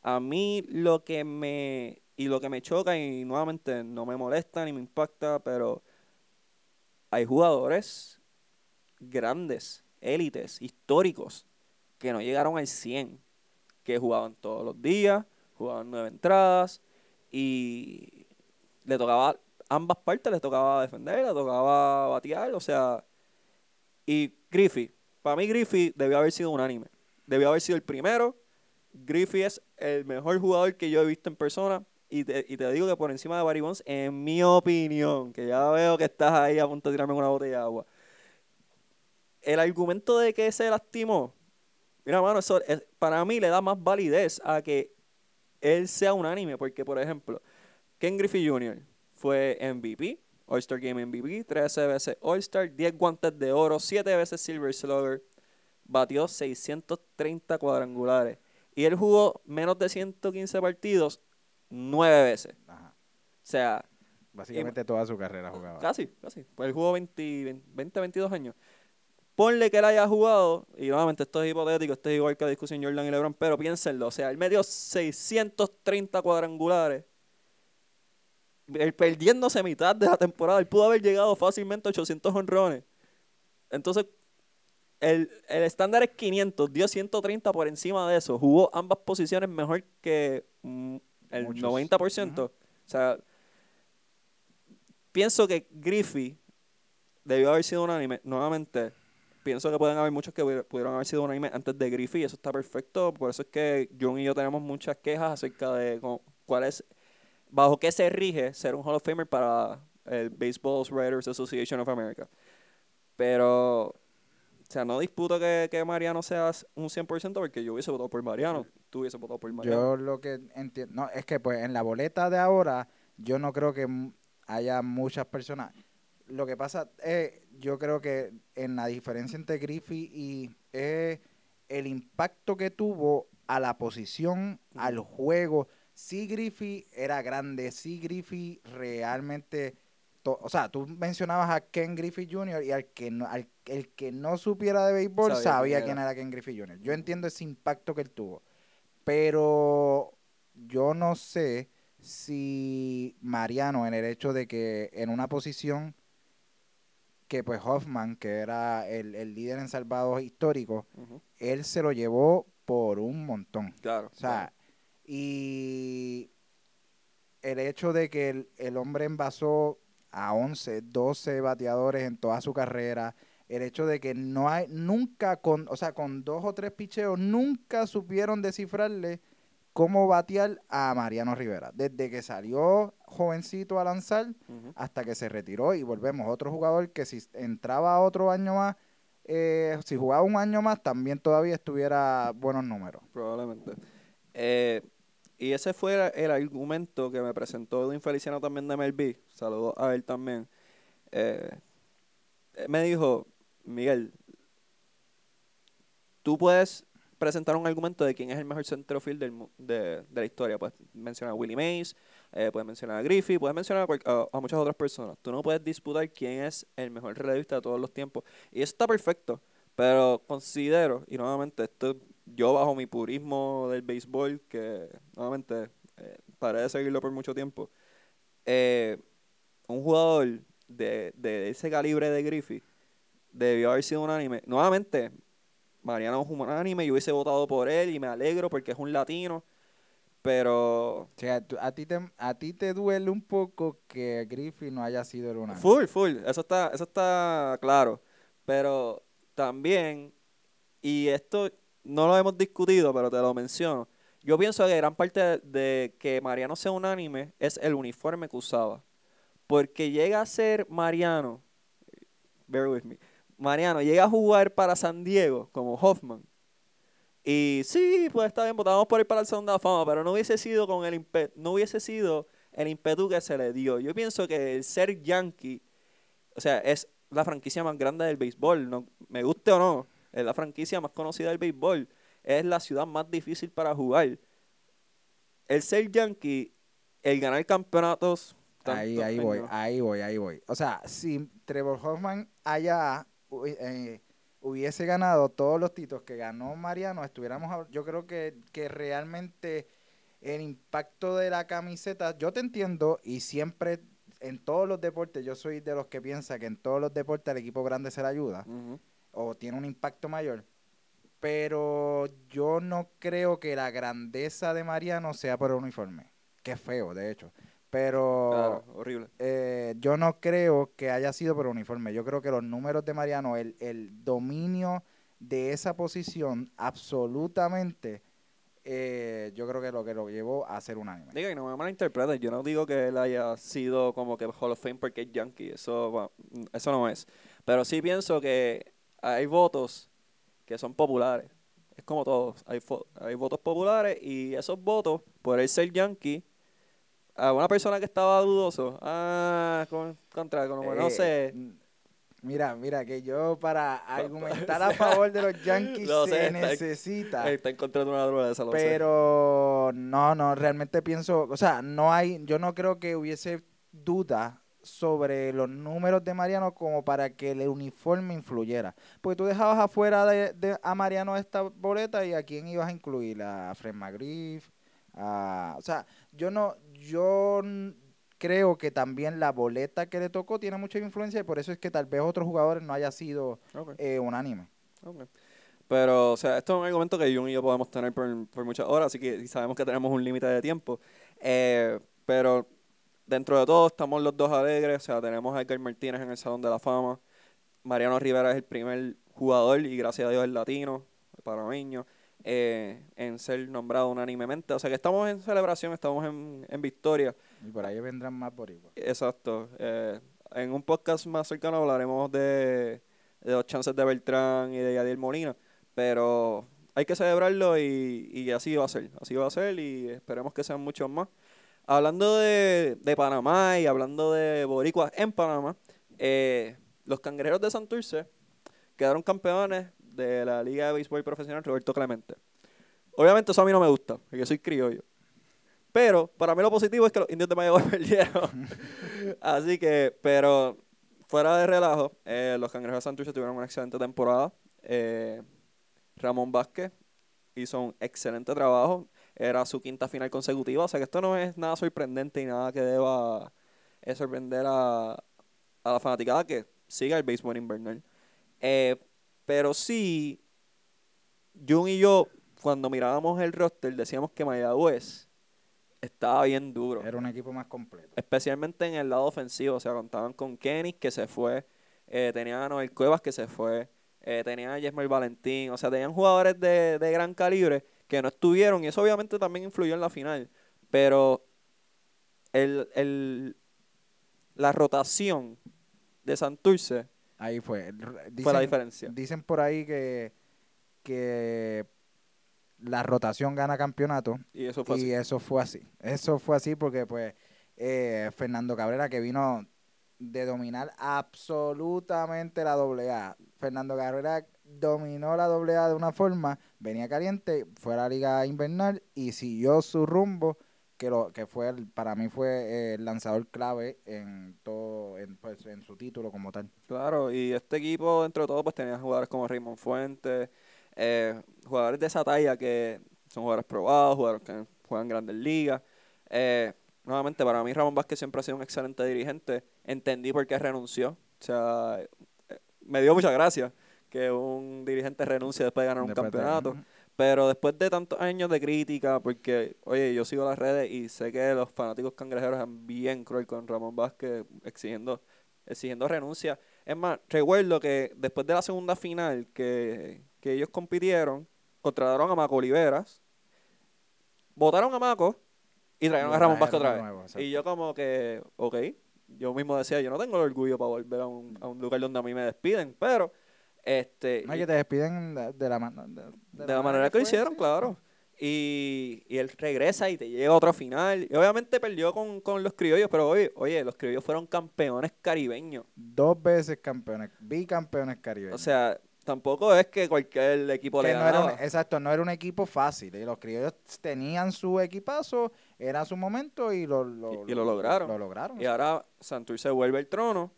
A: A mí lo que me, y lo que me choca, y nuevamente no me molesta ni me impacta, pero hay jugadores grandes, élites, históricos, que no llegaron al 100, que jugaban todos los días, jugaban nueve entradas y le tocaba, ambas partes les tocaba defender, le tocaba batear, o sea, y Griffey, para mí Griffey debió haber sido unánime, debió haber sido el primero, Griffey es el mejor jugador que yo he visto en persona. Y te, y te digo que por encima de Barry Bonds, en mi opinión, que ya veo que estás ahí a punto de tirarme una botella de agua. El argumento de que se lastimó, mira, mano, eso es- para mí le da más validez a que él sea unánime. Porque, por ejemplo, Ken Griffey Jr. fue MVP, All-Star Game MVP, 13 veces All-Star, 10 guantes de oro, 7 veces Silver Slugger, batió 630 cuadrangulares. Y él jugó menos de 115 partidos 9 veces.
B: Ajá.
A: O sea,
B: Básicamente toda su carrera jugaba.
A: casi, casi. Pues él jugó 20, 20 22 años. ponle que él haya jugado, y nuevamente esto es hipotético, esto es igual que la discusión Jordan y LeBron, pero piénsenlo, o sea, él metió 630 cuadrangulares, él perdiéndose mitad de la temporada, él pudo haber llegado fácilmente a 800 honrones. Entonces, el, el estándar es 500, dio 130 por encima de eso, jugó ambas posiciones mejor que mm, el
B: Muchos.
A: 90%. O sea, pienso que Griffey debió haber sido unánime. Nuevamente, pienso que pueden haber muchos que pudieron haber sido unánime antes de Griffey. Eso está perfecto. Por eso es que John y yo tenemos muchas quejas acerca de cómo- cuál es, bajo qué se rige ser un Hall of Famer para el Baseball Writers Association of America. Pero, o sea, no disputo que, que Mariano sea un 100% porque yo hubiese votado por Mariano. Tú hubiese votado por Mariano.
B: Yo lo que entiendo, no, es que pues en la boleta de ahora yo no creo que haya muchas personas. Lo que pasa es, yo creo que en la diferencia entre Griffey y es el impacto que tuvo a la posición, al juego. Sí Griffey era grande, sí Griffey realmente, o sea, tú mencionabas a Ken Griffey Jr. y al que no, al, el que no supiera de béisbol
A: Sabía
B: sabía,
A: quién era.
B: era Ken Griffey Jr. Yo entiendo ese impacto que él tuvo. Pero yo no sé si Mariano, en el hecho de que en una posición que pues Hoffman, que era el, el líder en salvados históricos,
A: Ujú.
B: él se lo llevó por un montón.
A: Claro.
B: O sea, y el hecho de que el, el hombre envasó a 11, 12 bateadores en toda su carrera, el hecho de que no hay, nunca con, o sea, con dos o tres picheos, nunca supieron descifrarle cómo batear a Mariano Rivera. Desde que salió jovencito a lanzar hasta que se retiró y volvemos. Otro jugador que si entraba otro año más, eh, si jugaba un año más, también todavía estuviera buenos números.
A: Probablemente. Eh, y ese fue el argumento que me presentó Edwin Feliciano también de MLB. Saludos a él también. Eh, me dijo, Miguel, tú puedes presentar un argumento de quién es el mejor centrofield del de, de la historia. Puedes mencionar a Willie Mays, eh, puedes mencionar a Griffey, puedes mencionar a, a- a muchas otras personas. Tú no puedes disputar quién es el mejor relevista de todos los tiempos. Y eso está perfecto. Pero considero, y nuevamente, esto yo bajo mi purismo del béisbol, que nuevamente eh, paré de seguirlo por mucho tiempo, eh, un jugador de, de ese calibre de Griffey debió haber sido unánime. Nuevamente, Mariano es un unánime, yo hubiese votado por él y me alegro porque es un latino, pero
B: O sea, a ti te, a ti te duele un poco que Griffey no haya sido el unánime.
A: Full, full, eso está, eso está claro. Pero también, y esto no lo hemos discutido, pero te lo menciono. Yo pienso que gran parte de, que Mariano sea unánime es el uniforme que usaba. Porque llega a ser Mariano, bear with me, Mariano llega a jugar para San Diego como Hoffman. Y sí, pues está bien, votamos por ir para el la Fama, pero no hubiese sido con el no hubiese sido el ímpetu que se le dio. Yo pienso que el ser Yankee, o sea, es la franquicia más grande del béisbol, no, me guste o no, es la franquicia más conocida del béisbol, es la ciudad más difícil para jugar. El ser Yankee, el ganar campeonatos,
B: Ahí, ahí voy, ahí voy, ahí voy. O sea, si Trevor Hoffman allá eh, hubiese ganado todos los títulos que ganó Mariano, estuviéramos, yo creo que, que realmente el impacto de la camiseta, yo te entiendo y siempre en todos los deportes, yo soy de los que piensa que en todos los deportes el equipo grande se le ayuda
A: Ujú.
B: O tiene un impacto mayor. Pero yo no creo que la grandeza de Mariano sea por el uniforme. Que feo, de hecho. Pero
A: Claro, horrible.
B: eh, yo no creo que haya sido por uniforme. Yo creo que los números de Mariano, el, el dominio de esa posición, absolutamente, eh, yo creo que lo que lo llevó a ser unánime.
A: Diga, y no me malinterpreten, yo no digo que él haya sido como que Hall of Fame porque es Yankee, eso, va- eso no es. Pero sí pienso que hay votos que son populares. Es como todos, hay, hay votos populares y esos votos, por él ser Yankee, a una persona que estaba dudoso, ah, con, contra, como no
B: Eh,
A: sé,
B: Mira, mira, que yo para argumentar a favor de los Yankees
A: Lo
B: se
A: está-
B: necesita.
A: está en contra de una droga de esa, lo sé.
B: Pero no, no, realmente pienso, o sea, no hay, yo no creo que hubiese duda sobre los números de Mariano como para que el uniforme influyera. Porque tú dejabas afuera de, de- a Mariano esta boleta y a quién ibas a incluir, a Fred McGriff, a, o sea, yo no, yo creo que también la boleta que le tocó tiene mucha influencia y por eso es que tal vez otros jugadores no haya sido eh, unánime.
A: Pero, o sea, esto es un argumento que Jun y yo podemos tener por, por muchas horas, así que sabemos que tenemos un límite de tiempo. Eh, pero dentro de todo estamos los dos alegres, o sea, tenemos a Edgar Martínez en el Salón de la Fama. Mariano Rivera es el primer jugador, y gracias a Dios es latino, panameño, eh, en ser nombrado unánimemente. O sea que estamos en celebración, estamos en, en victoria.
B: Y por ahí vendrán más boricuas.
A: Exacto. Eh, en un podcast más cercano hablaremos de, de los chances de Beltrán y de Yadier Molina, pero hay que celebrarlo y, y así va a ser. Así va a ser y esperemos que sean muchos más. Hablando de, de Panamá y hablando de boricuas en Panamá, eh, los cangrejeros de Santurce quedaron campeones de la Liga de Béisbol Profesional Roberto Clemente. Obviamente eso a mí no me gusta, porque soy criollo. Pero para mí lo positivo es que los indios de Mayagüez perdieron. Así que, pero fuera de relajo, eh, los cangrejeros de Santurce tuvieron una excelente temporada. Eh, Ramón Vázquez hizo un excelente trabajo. Era su quinta final consecutiva. O sea que esto no es nada sorprendente y nada que deba eh, sorprender a, a la fanaticada que siga el béisbol invernal. Eh, pero sí, Jun y yo, cuando mirábamos el roster, decíamos que Mayagüez estaba bien duro.
B: Era un equipo más completo.
A: Especialmente en el lado ofensivo. O sea, contaban con Kenny, que se fue. eh, tenían a Noel Cuevas, que se fue. eh, tenían a Jesmer Valentín. O sea, tenían jugadores de, de gran calibre que no estuvieron. Y eso obviamente también influyó en la final. Pero el, el, la rotación de Santurce
B: Ahí fue.
A: Fue la diferencia.
B: Dicen por ahí que, que la rotación gana campeonato
A: Y eso fue
B: y
A: así.
B: eso fue así. Eso fue así porque pues eh, Fernando Cabrera que vino de dominar absolutamente la AA. Fernando Cabrera dominó la AA de una forma, venía caliente, fue a la liga invernal y siguió su rumbo que lo que fue el- para mí fue eh, el lanzador clave en todo en, pues, en su título como tal.
A: Claro, y este equipo, dentro de todo, pues tenía jugadores como Raymond Fuentes, eh, jugadores de esa talla que son jugadores probados, jugadores que juegan grandes ligas. Eh, nuevamente, para mí Ramón Vázquez siempre ha sido un excelente dirigente. Entendí por qué renunció. O sea, me dio mucha gracia que un dirigente renuncie después de ganar un
B: Después
A: campeonato. Pero después de tantos años de crítica, porque, oye, yo sigo las redes y sé que los fanáticos cangrejeros eran bien cruel con Ramón Vázquez exigiendo, exigiendo renuncia. Es más, recuerdo que después de la segunda final que, que ellos compitieron, contrataron a Maco Oliveras, votaron a Maco y trajeron a Ramón Vázquez otra vez.
B: nuevo,
A: y yo como que, ok, yo mismo decía, yo no tengo el orgullo para volver a un, a un lugar donde a mí me despiden, pero... Este,
B: No, y que te despiden de, de la, man- de,
A: de la manera que lo hicieron,
B: sí.
A: claro. Y, y él regresa y te llega a otra final. Y obviamente perdió con, con los criollos, pero oye, oye, los criollos fueron campeones caribeños.
B: Dos veces campeones, bicampeones caribeños.
A: O sea, tampoco es que cualquier equipo
B: que
A: le
B: no era un-
A: ganaba.
B: exacto, no era un equipo fácil. Y los criollos tenían su equipazo, era su momento y lo, lo,
A: Y- lo lograron.
B: Lo lograron.
A: Y ahora Santurce vuelve el trono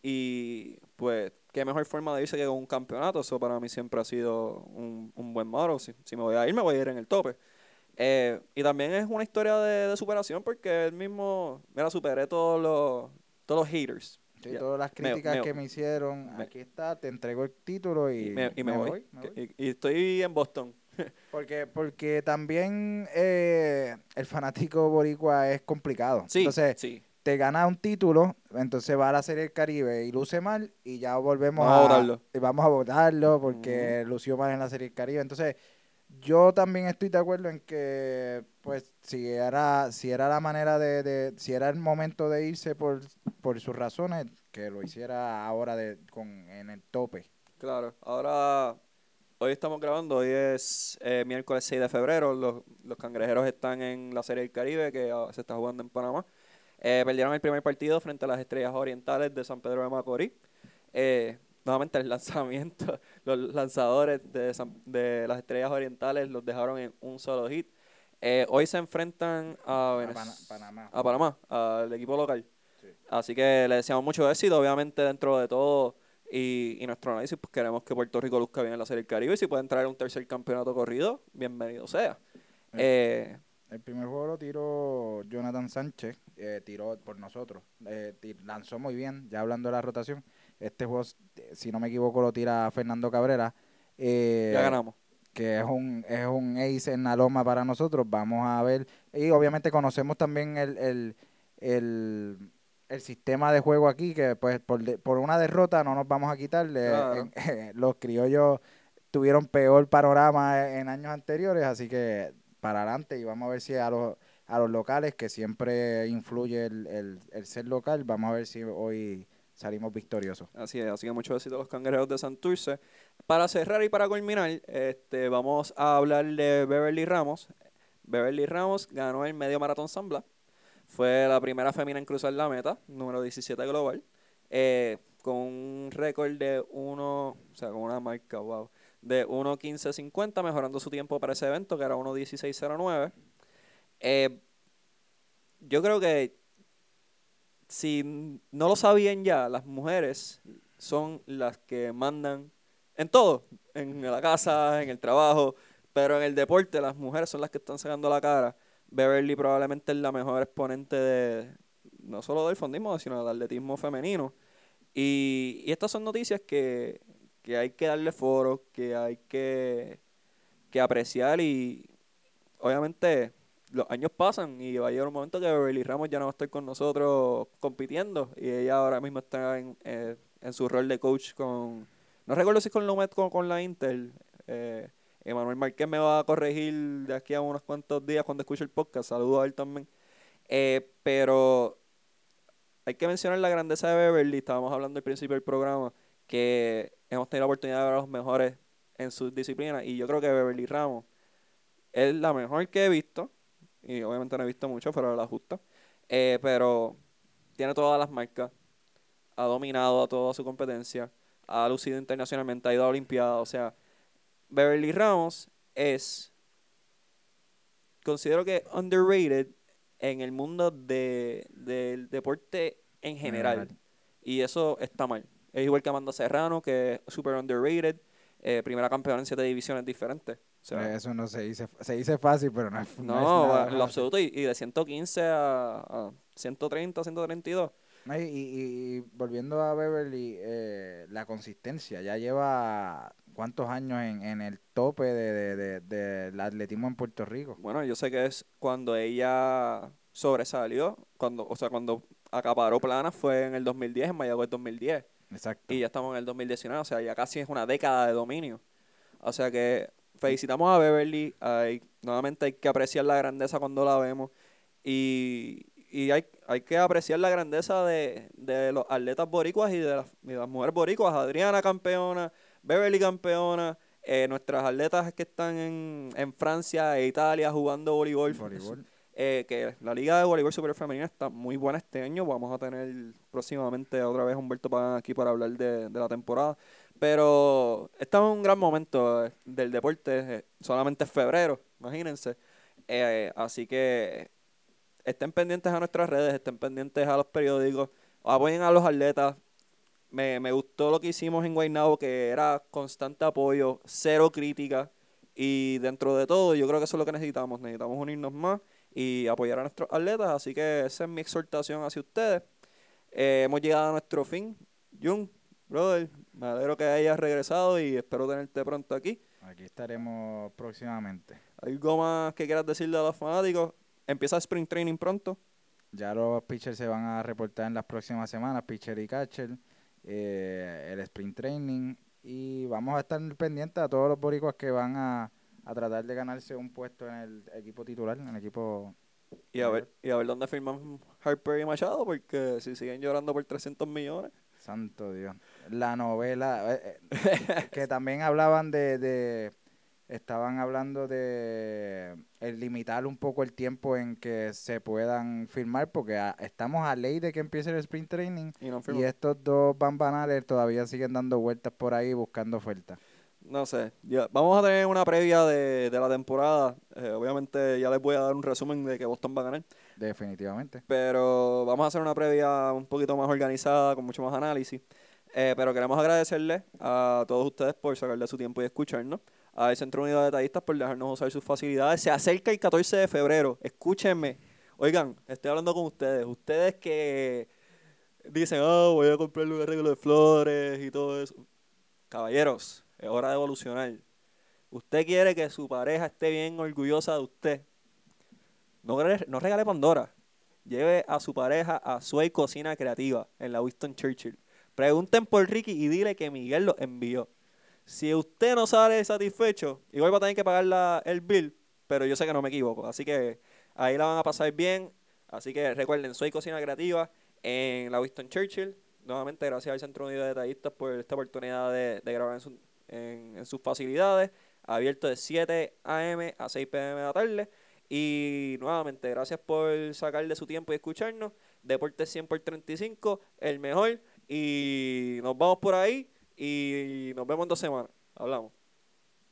A: y pues qué mejor forma de irse que con un campeonato. Eso para mí siempre ha sido un, un buen moro. Si, si me voy a ir, me voy a ir en el tope. Eh, y también es una historia de, de superación porque él mismo, mira, superé todos los, todos los haters.
B: Sí, todas las
A: Me-
B: críticas
A: me-
B: que me hicieron,
A: me-
B: aquí está, te entrego el título y,
A: Y me, y me voy.
B: me
A: Que-
B: voy.
A: Y, y estoy en Boston.
B: Porque, porque también eh, el fanático boricua es complicado.
A: Sí,
B: Entonces,
A: sí.
B: Te gana un título, entonces va a la Serie del Caribe y luce mal y ya volvemos
A: Vamos a
B: a,
A: votarlo.
B: y vamos a votarlo porque lució mal en la Serie del Caribe. Entonces, yo también estoy de acuerdo en que, pues, si era, si era la manera de, de- si era el momento de irse por, por sus razones, que lo hiciera ahora de, con, en el tope.
A: Claro, ahora, hoy estamos grabando, hoy es eh, miércoles 6 de febrero, los, los cangrejeros están en la Serie del Caribe que ah, se está jugando en Panamá. Eh, perdieron el primer partido frente a las Estrellas Orientales de San Pedro de Macorís. Eh, nuevamente el lanzamiento, los lanzadores de, San- de las Estrellas Orientales los dejaron en un solo hit. Eh, hoy se enfrentan a,
B: A Panamá.
A: a Panamá, al equipo local. Así que le deseamos mucho éxito, obviamente dentro de todo y, y nuestro análisis, pues queremos que Puerto Rico luzca bien en la Serie del Caribe y si pueden traer un tercer campeonato corrido, bienvenido sea. Eh,
B: El primer juego lo tiró Jonathan Sánchez, eh, tiró por nosotros, eh, lanzó muy bien, ya hablando de la rotación. Este juego, eh, si no me equivoco, lo tira Fernando Cabrera. eh,
A: ya ganamos.
B: que es un, es un ace en la loma para nosotros. Vamos a ver. Y obviamente conocemos también el, el, el, el sistema de juego aquí, que pues por, de- por una derrota no nos vamos a quitar.
A: Claro.
B: en- los criollos tuvieron peor panorama en años anteriores, así que para adelante y vamos a ver si a los, a los locales, que siempre influye el, el, el ser local, vamos a ver si hoy salimos victoriosos.
A: Así es, así que mucho éxito a los cangrejeros de Santurce. Para cerrar y para culminar, este, vamos a hablar de Beverly Ramos. Beverly Ramos ganó el medio maratón Zambla. Fue la primera femina en cruzar la meta, número 17 global, eh, con un récord de 1, o sea, con una marca, wow, de 1.15.50, mejorando su tiempo para ese evento, que era 1.16.09. Eh, yo creo que si no lo sabían ya, las mujeres son las que mandan en todo, en la casa, en el trabajo, pero en el deporte las mujeres son las que están sacando la cara. Beverly probablemente es la mejor exponente de no solo del fondismo, sino del atletismo femenino. Y, y estas son noticias que, que hay que darle foro, que hay que, que apreciar y obviamente los años pasan y va a llegar un momento que Beverly Ramos ya no va a estar con nosotros compitiendo y ella ahora mismo está en, eh, en su rol de coach con, no recuerdo si con Lomet o con la Inter. Eh, Emanuel me va a corregir de aquí a unos cuantos días cuando escuche el podcast. Saludo a él también. Eh, pero hay que mencionar la grandeza de Beverly. Estábamos hablando al principio del programa que hemos tenido la oportunidad de ver a los mejores en sus disciplinas y yo creo que Beverly Ramos es la mejor que he visto y obviamente no he visto mucho, pero la justa. Eh, pero tiene todas las marcas, ha dominado a toda su competencia, ha lucido internacionalmente, ha ido a Olimpiadas. O sea, Beverly Ramos es, considero que underrated en el mundo de, del deporte en general.
B: General.
A: Y eso está mal. Es igual que Amanda Serrano, que es super underrated, eh, primera campeona en siete divisiones diferentes. O sea,
B: Eso no se dice, se dice fácil, pero no es, no es
A: no,
B: nada
A: en lo absoluto. Y, y de 115 a, a 130, 132.
B: No, y, y- y volviendo a Beverly, eh, la consistencia, ya lleva cuántos años en, en el tope de, de- de- del atletismo en Puerto Rico.
A: Bueno, yo sé que es cuando ella sobresalió, cuando, o sea, cuando acaparó planas fue en el 2010, en Mayagüez 2010.
B: Exacto.
A: Y ya estamos en el 2019, o sea, ya casi es una década de dominio. O sea que felicitamos a Beverly. Hay, nuevamente hay que apreciar la grandeza cuando la vemos. Y, y hay, hay que apreciar la grandeza de, de los atletas boricuas y de las, y de las mujeres boricuas. Adriana campeona, Beverly campeona, eh, nuestras atletas que están en, en Francia e Italia jugando voleibol.
B: Voleibol.
A: Eh, que la liga de voleibol super femenina está muy buena este año. Vamos a tener próximamente otra vez Humberto Pagán aquí para hablar de, de la temporada. Pero estamos en un gran momento eh, del deporte. eh, solamente es febrero, imagínense. Eh, así que estén pendientes a nuestras redes, estén pendientes a los periódicos, apoyen a los atletas. Me, me gustó lo que hicimos en Guaynabo, que era constante apoyo, cero crítica. Y dentro de todo, yo creo que eso es lo que necesitamos. Necesitamos unirnos más y apoyar a nuestros atletas. Así que esa es mi exhortación hacia ustedes. Eh, hemos llegado a nuestro fin. Jun, brother, me alegro que hayas regresado y espero tenerte pronto aquí.
B: Aquí estaremos próximamente.
A: ¿Algo más que quieras decirle a los fanáticos? Empieza Spring Training pronto.
B: Ya los pitchers se van a reportar en las próximas semanas, pitcher y catcher, eh, el sprint training. Y vamos a estar pendientes a todos los boricuas que van a, a tratar de ganarse un puesto en el equipo titular, en el equipo...
A: Y a ver, y a ver dónde firman Harper y Machado, porque si siguen llorando por 300 millones.
B: Santo Dios. La novela, eh, eh, que también hablaban de, de, estaban hablando de el limitar un poco el tiempo en que se puedan firmar, porque a- estamos a ley de que empiece el sprint training
A: Y no
B: estos dos bambanales todavía siguen dando vueltas por ahí buscando ofertas.
A: No sé. Ya, vamos a tener una previa de, de la temporada. Eh, obviamente ya les voy a dar un resumen de que Boston va a ganar.
B: Definitivamente.
A: Pero vamos a hacer una previa un poquito más organizada, con mucho más análisis. Eh, pero queremos agradecerle a todos ustedes por sacarle su tiempo y escucharnos. Al Centro Unido de Detallistas por dejarnos usar sus facilidades. Se acerca el 14 de febrero. Escúchenme. Oigan, estoy hablando con ustedes. Ustedes que dicen, oh, voy a comprar un arreglo de flores y todo eso. Caballeros, es hora de evolucionar. Usted quiere que su pareja esté bien orgullosa de usted. No, regale- Pandora. Lleve a su pareja a Sway Cocina Creativa en la Winston Churchill. Pregunten por Ricky y dile que Miguel lo envió. Si usted no sale satisfecho, igual va a tener que pagar el bill, pero yo sé que no me equivoco. Así que ahí la van a pasar bien. Así que recuerden, Soy Cocina Creativa en la Winston Churchill. Nuevamente, gracias al Centro Unido de Detallistas por esta oportunidad de, de grabar en, su- en- sus facilidades. Abierto de 7 a.m. a 6 p.m. de la tarde. Y nuevamente, gracias por sacarle su tiempo y escucharnos. Deportes 100 por 35, el mejor. Y nos vamos por ahí. Y nos vemos en dos semanas. Hablamos.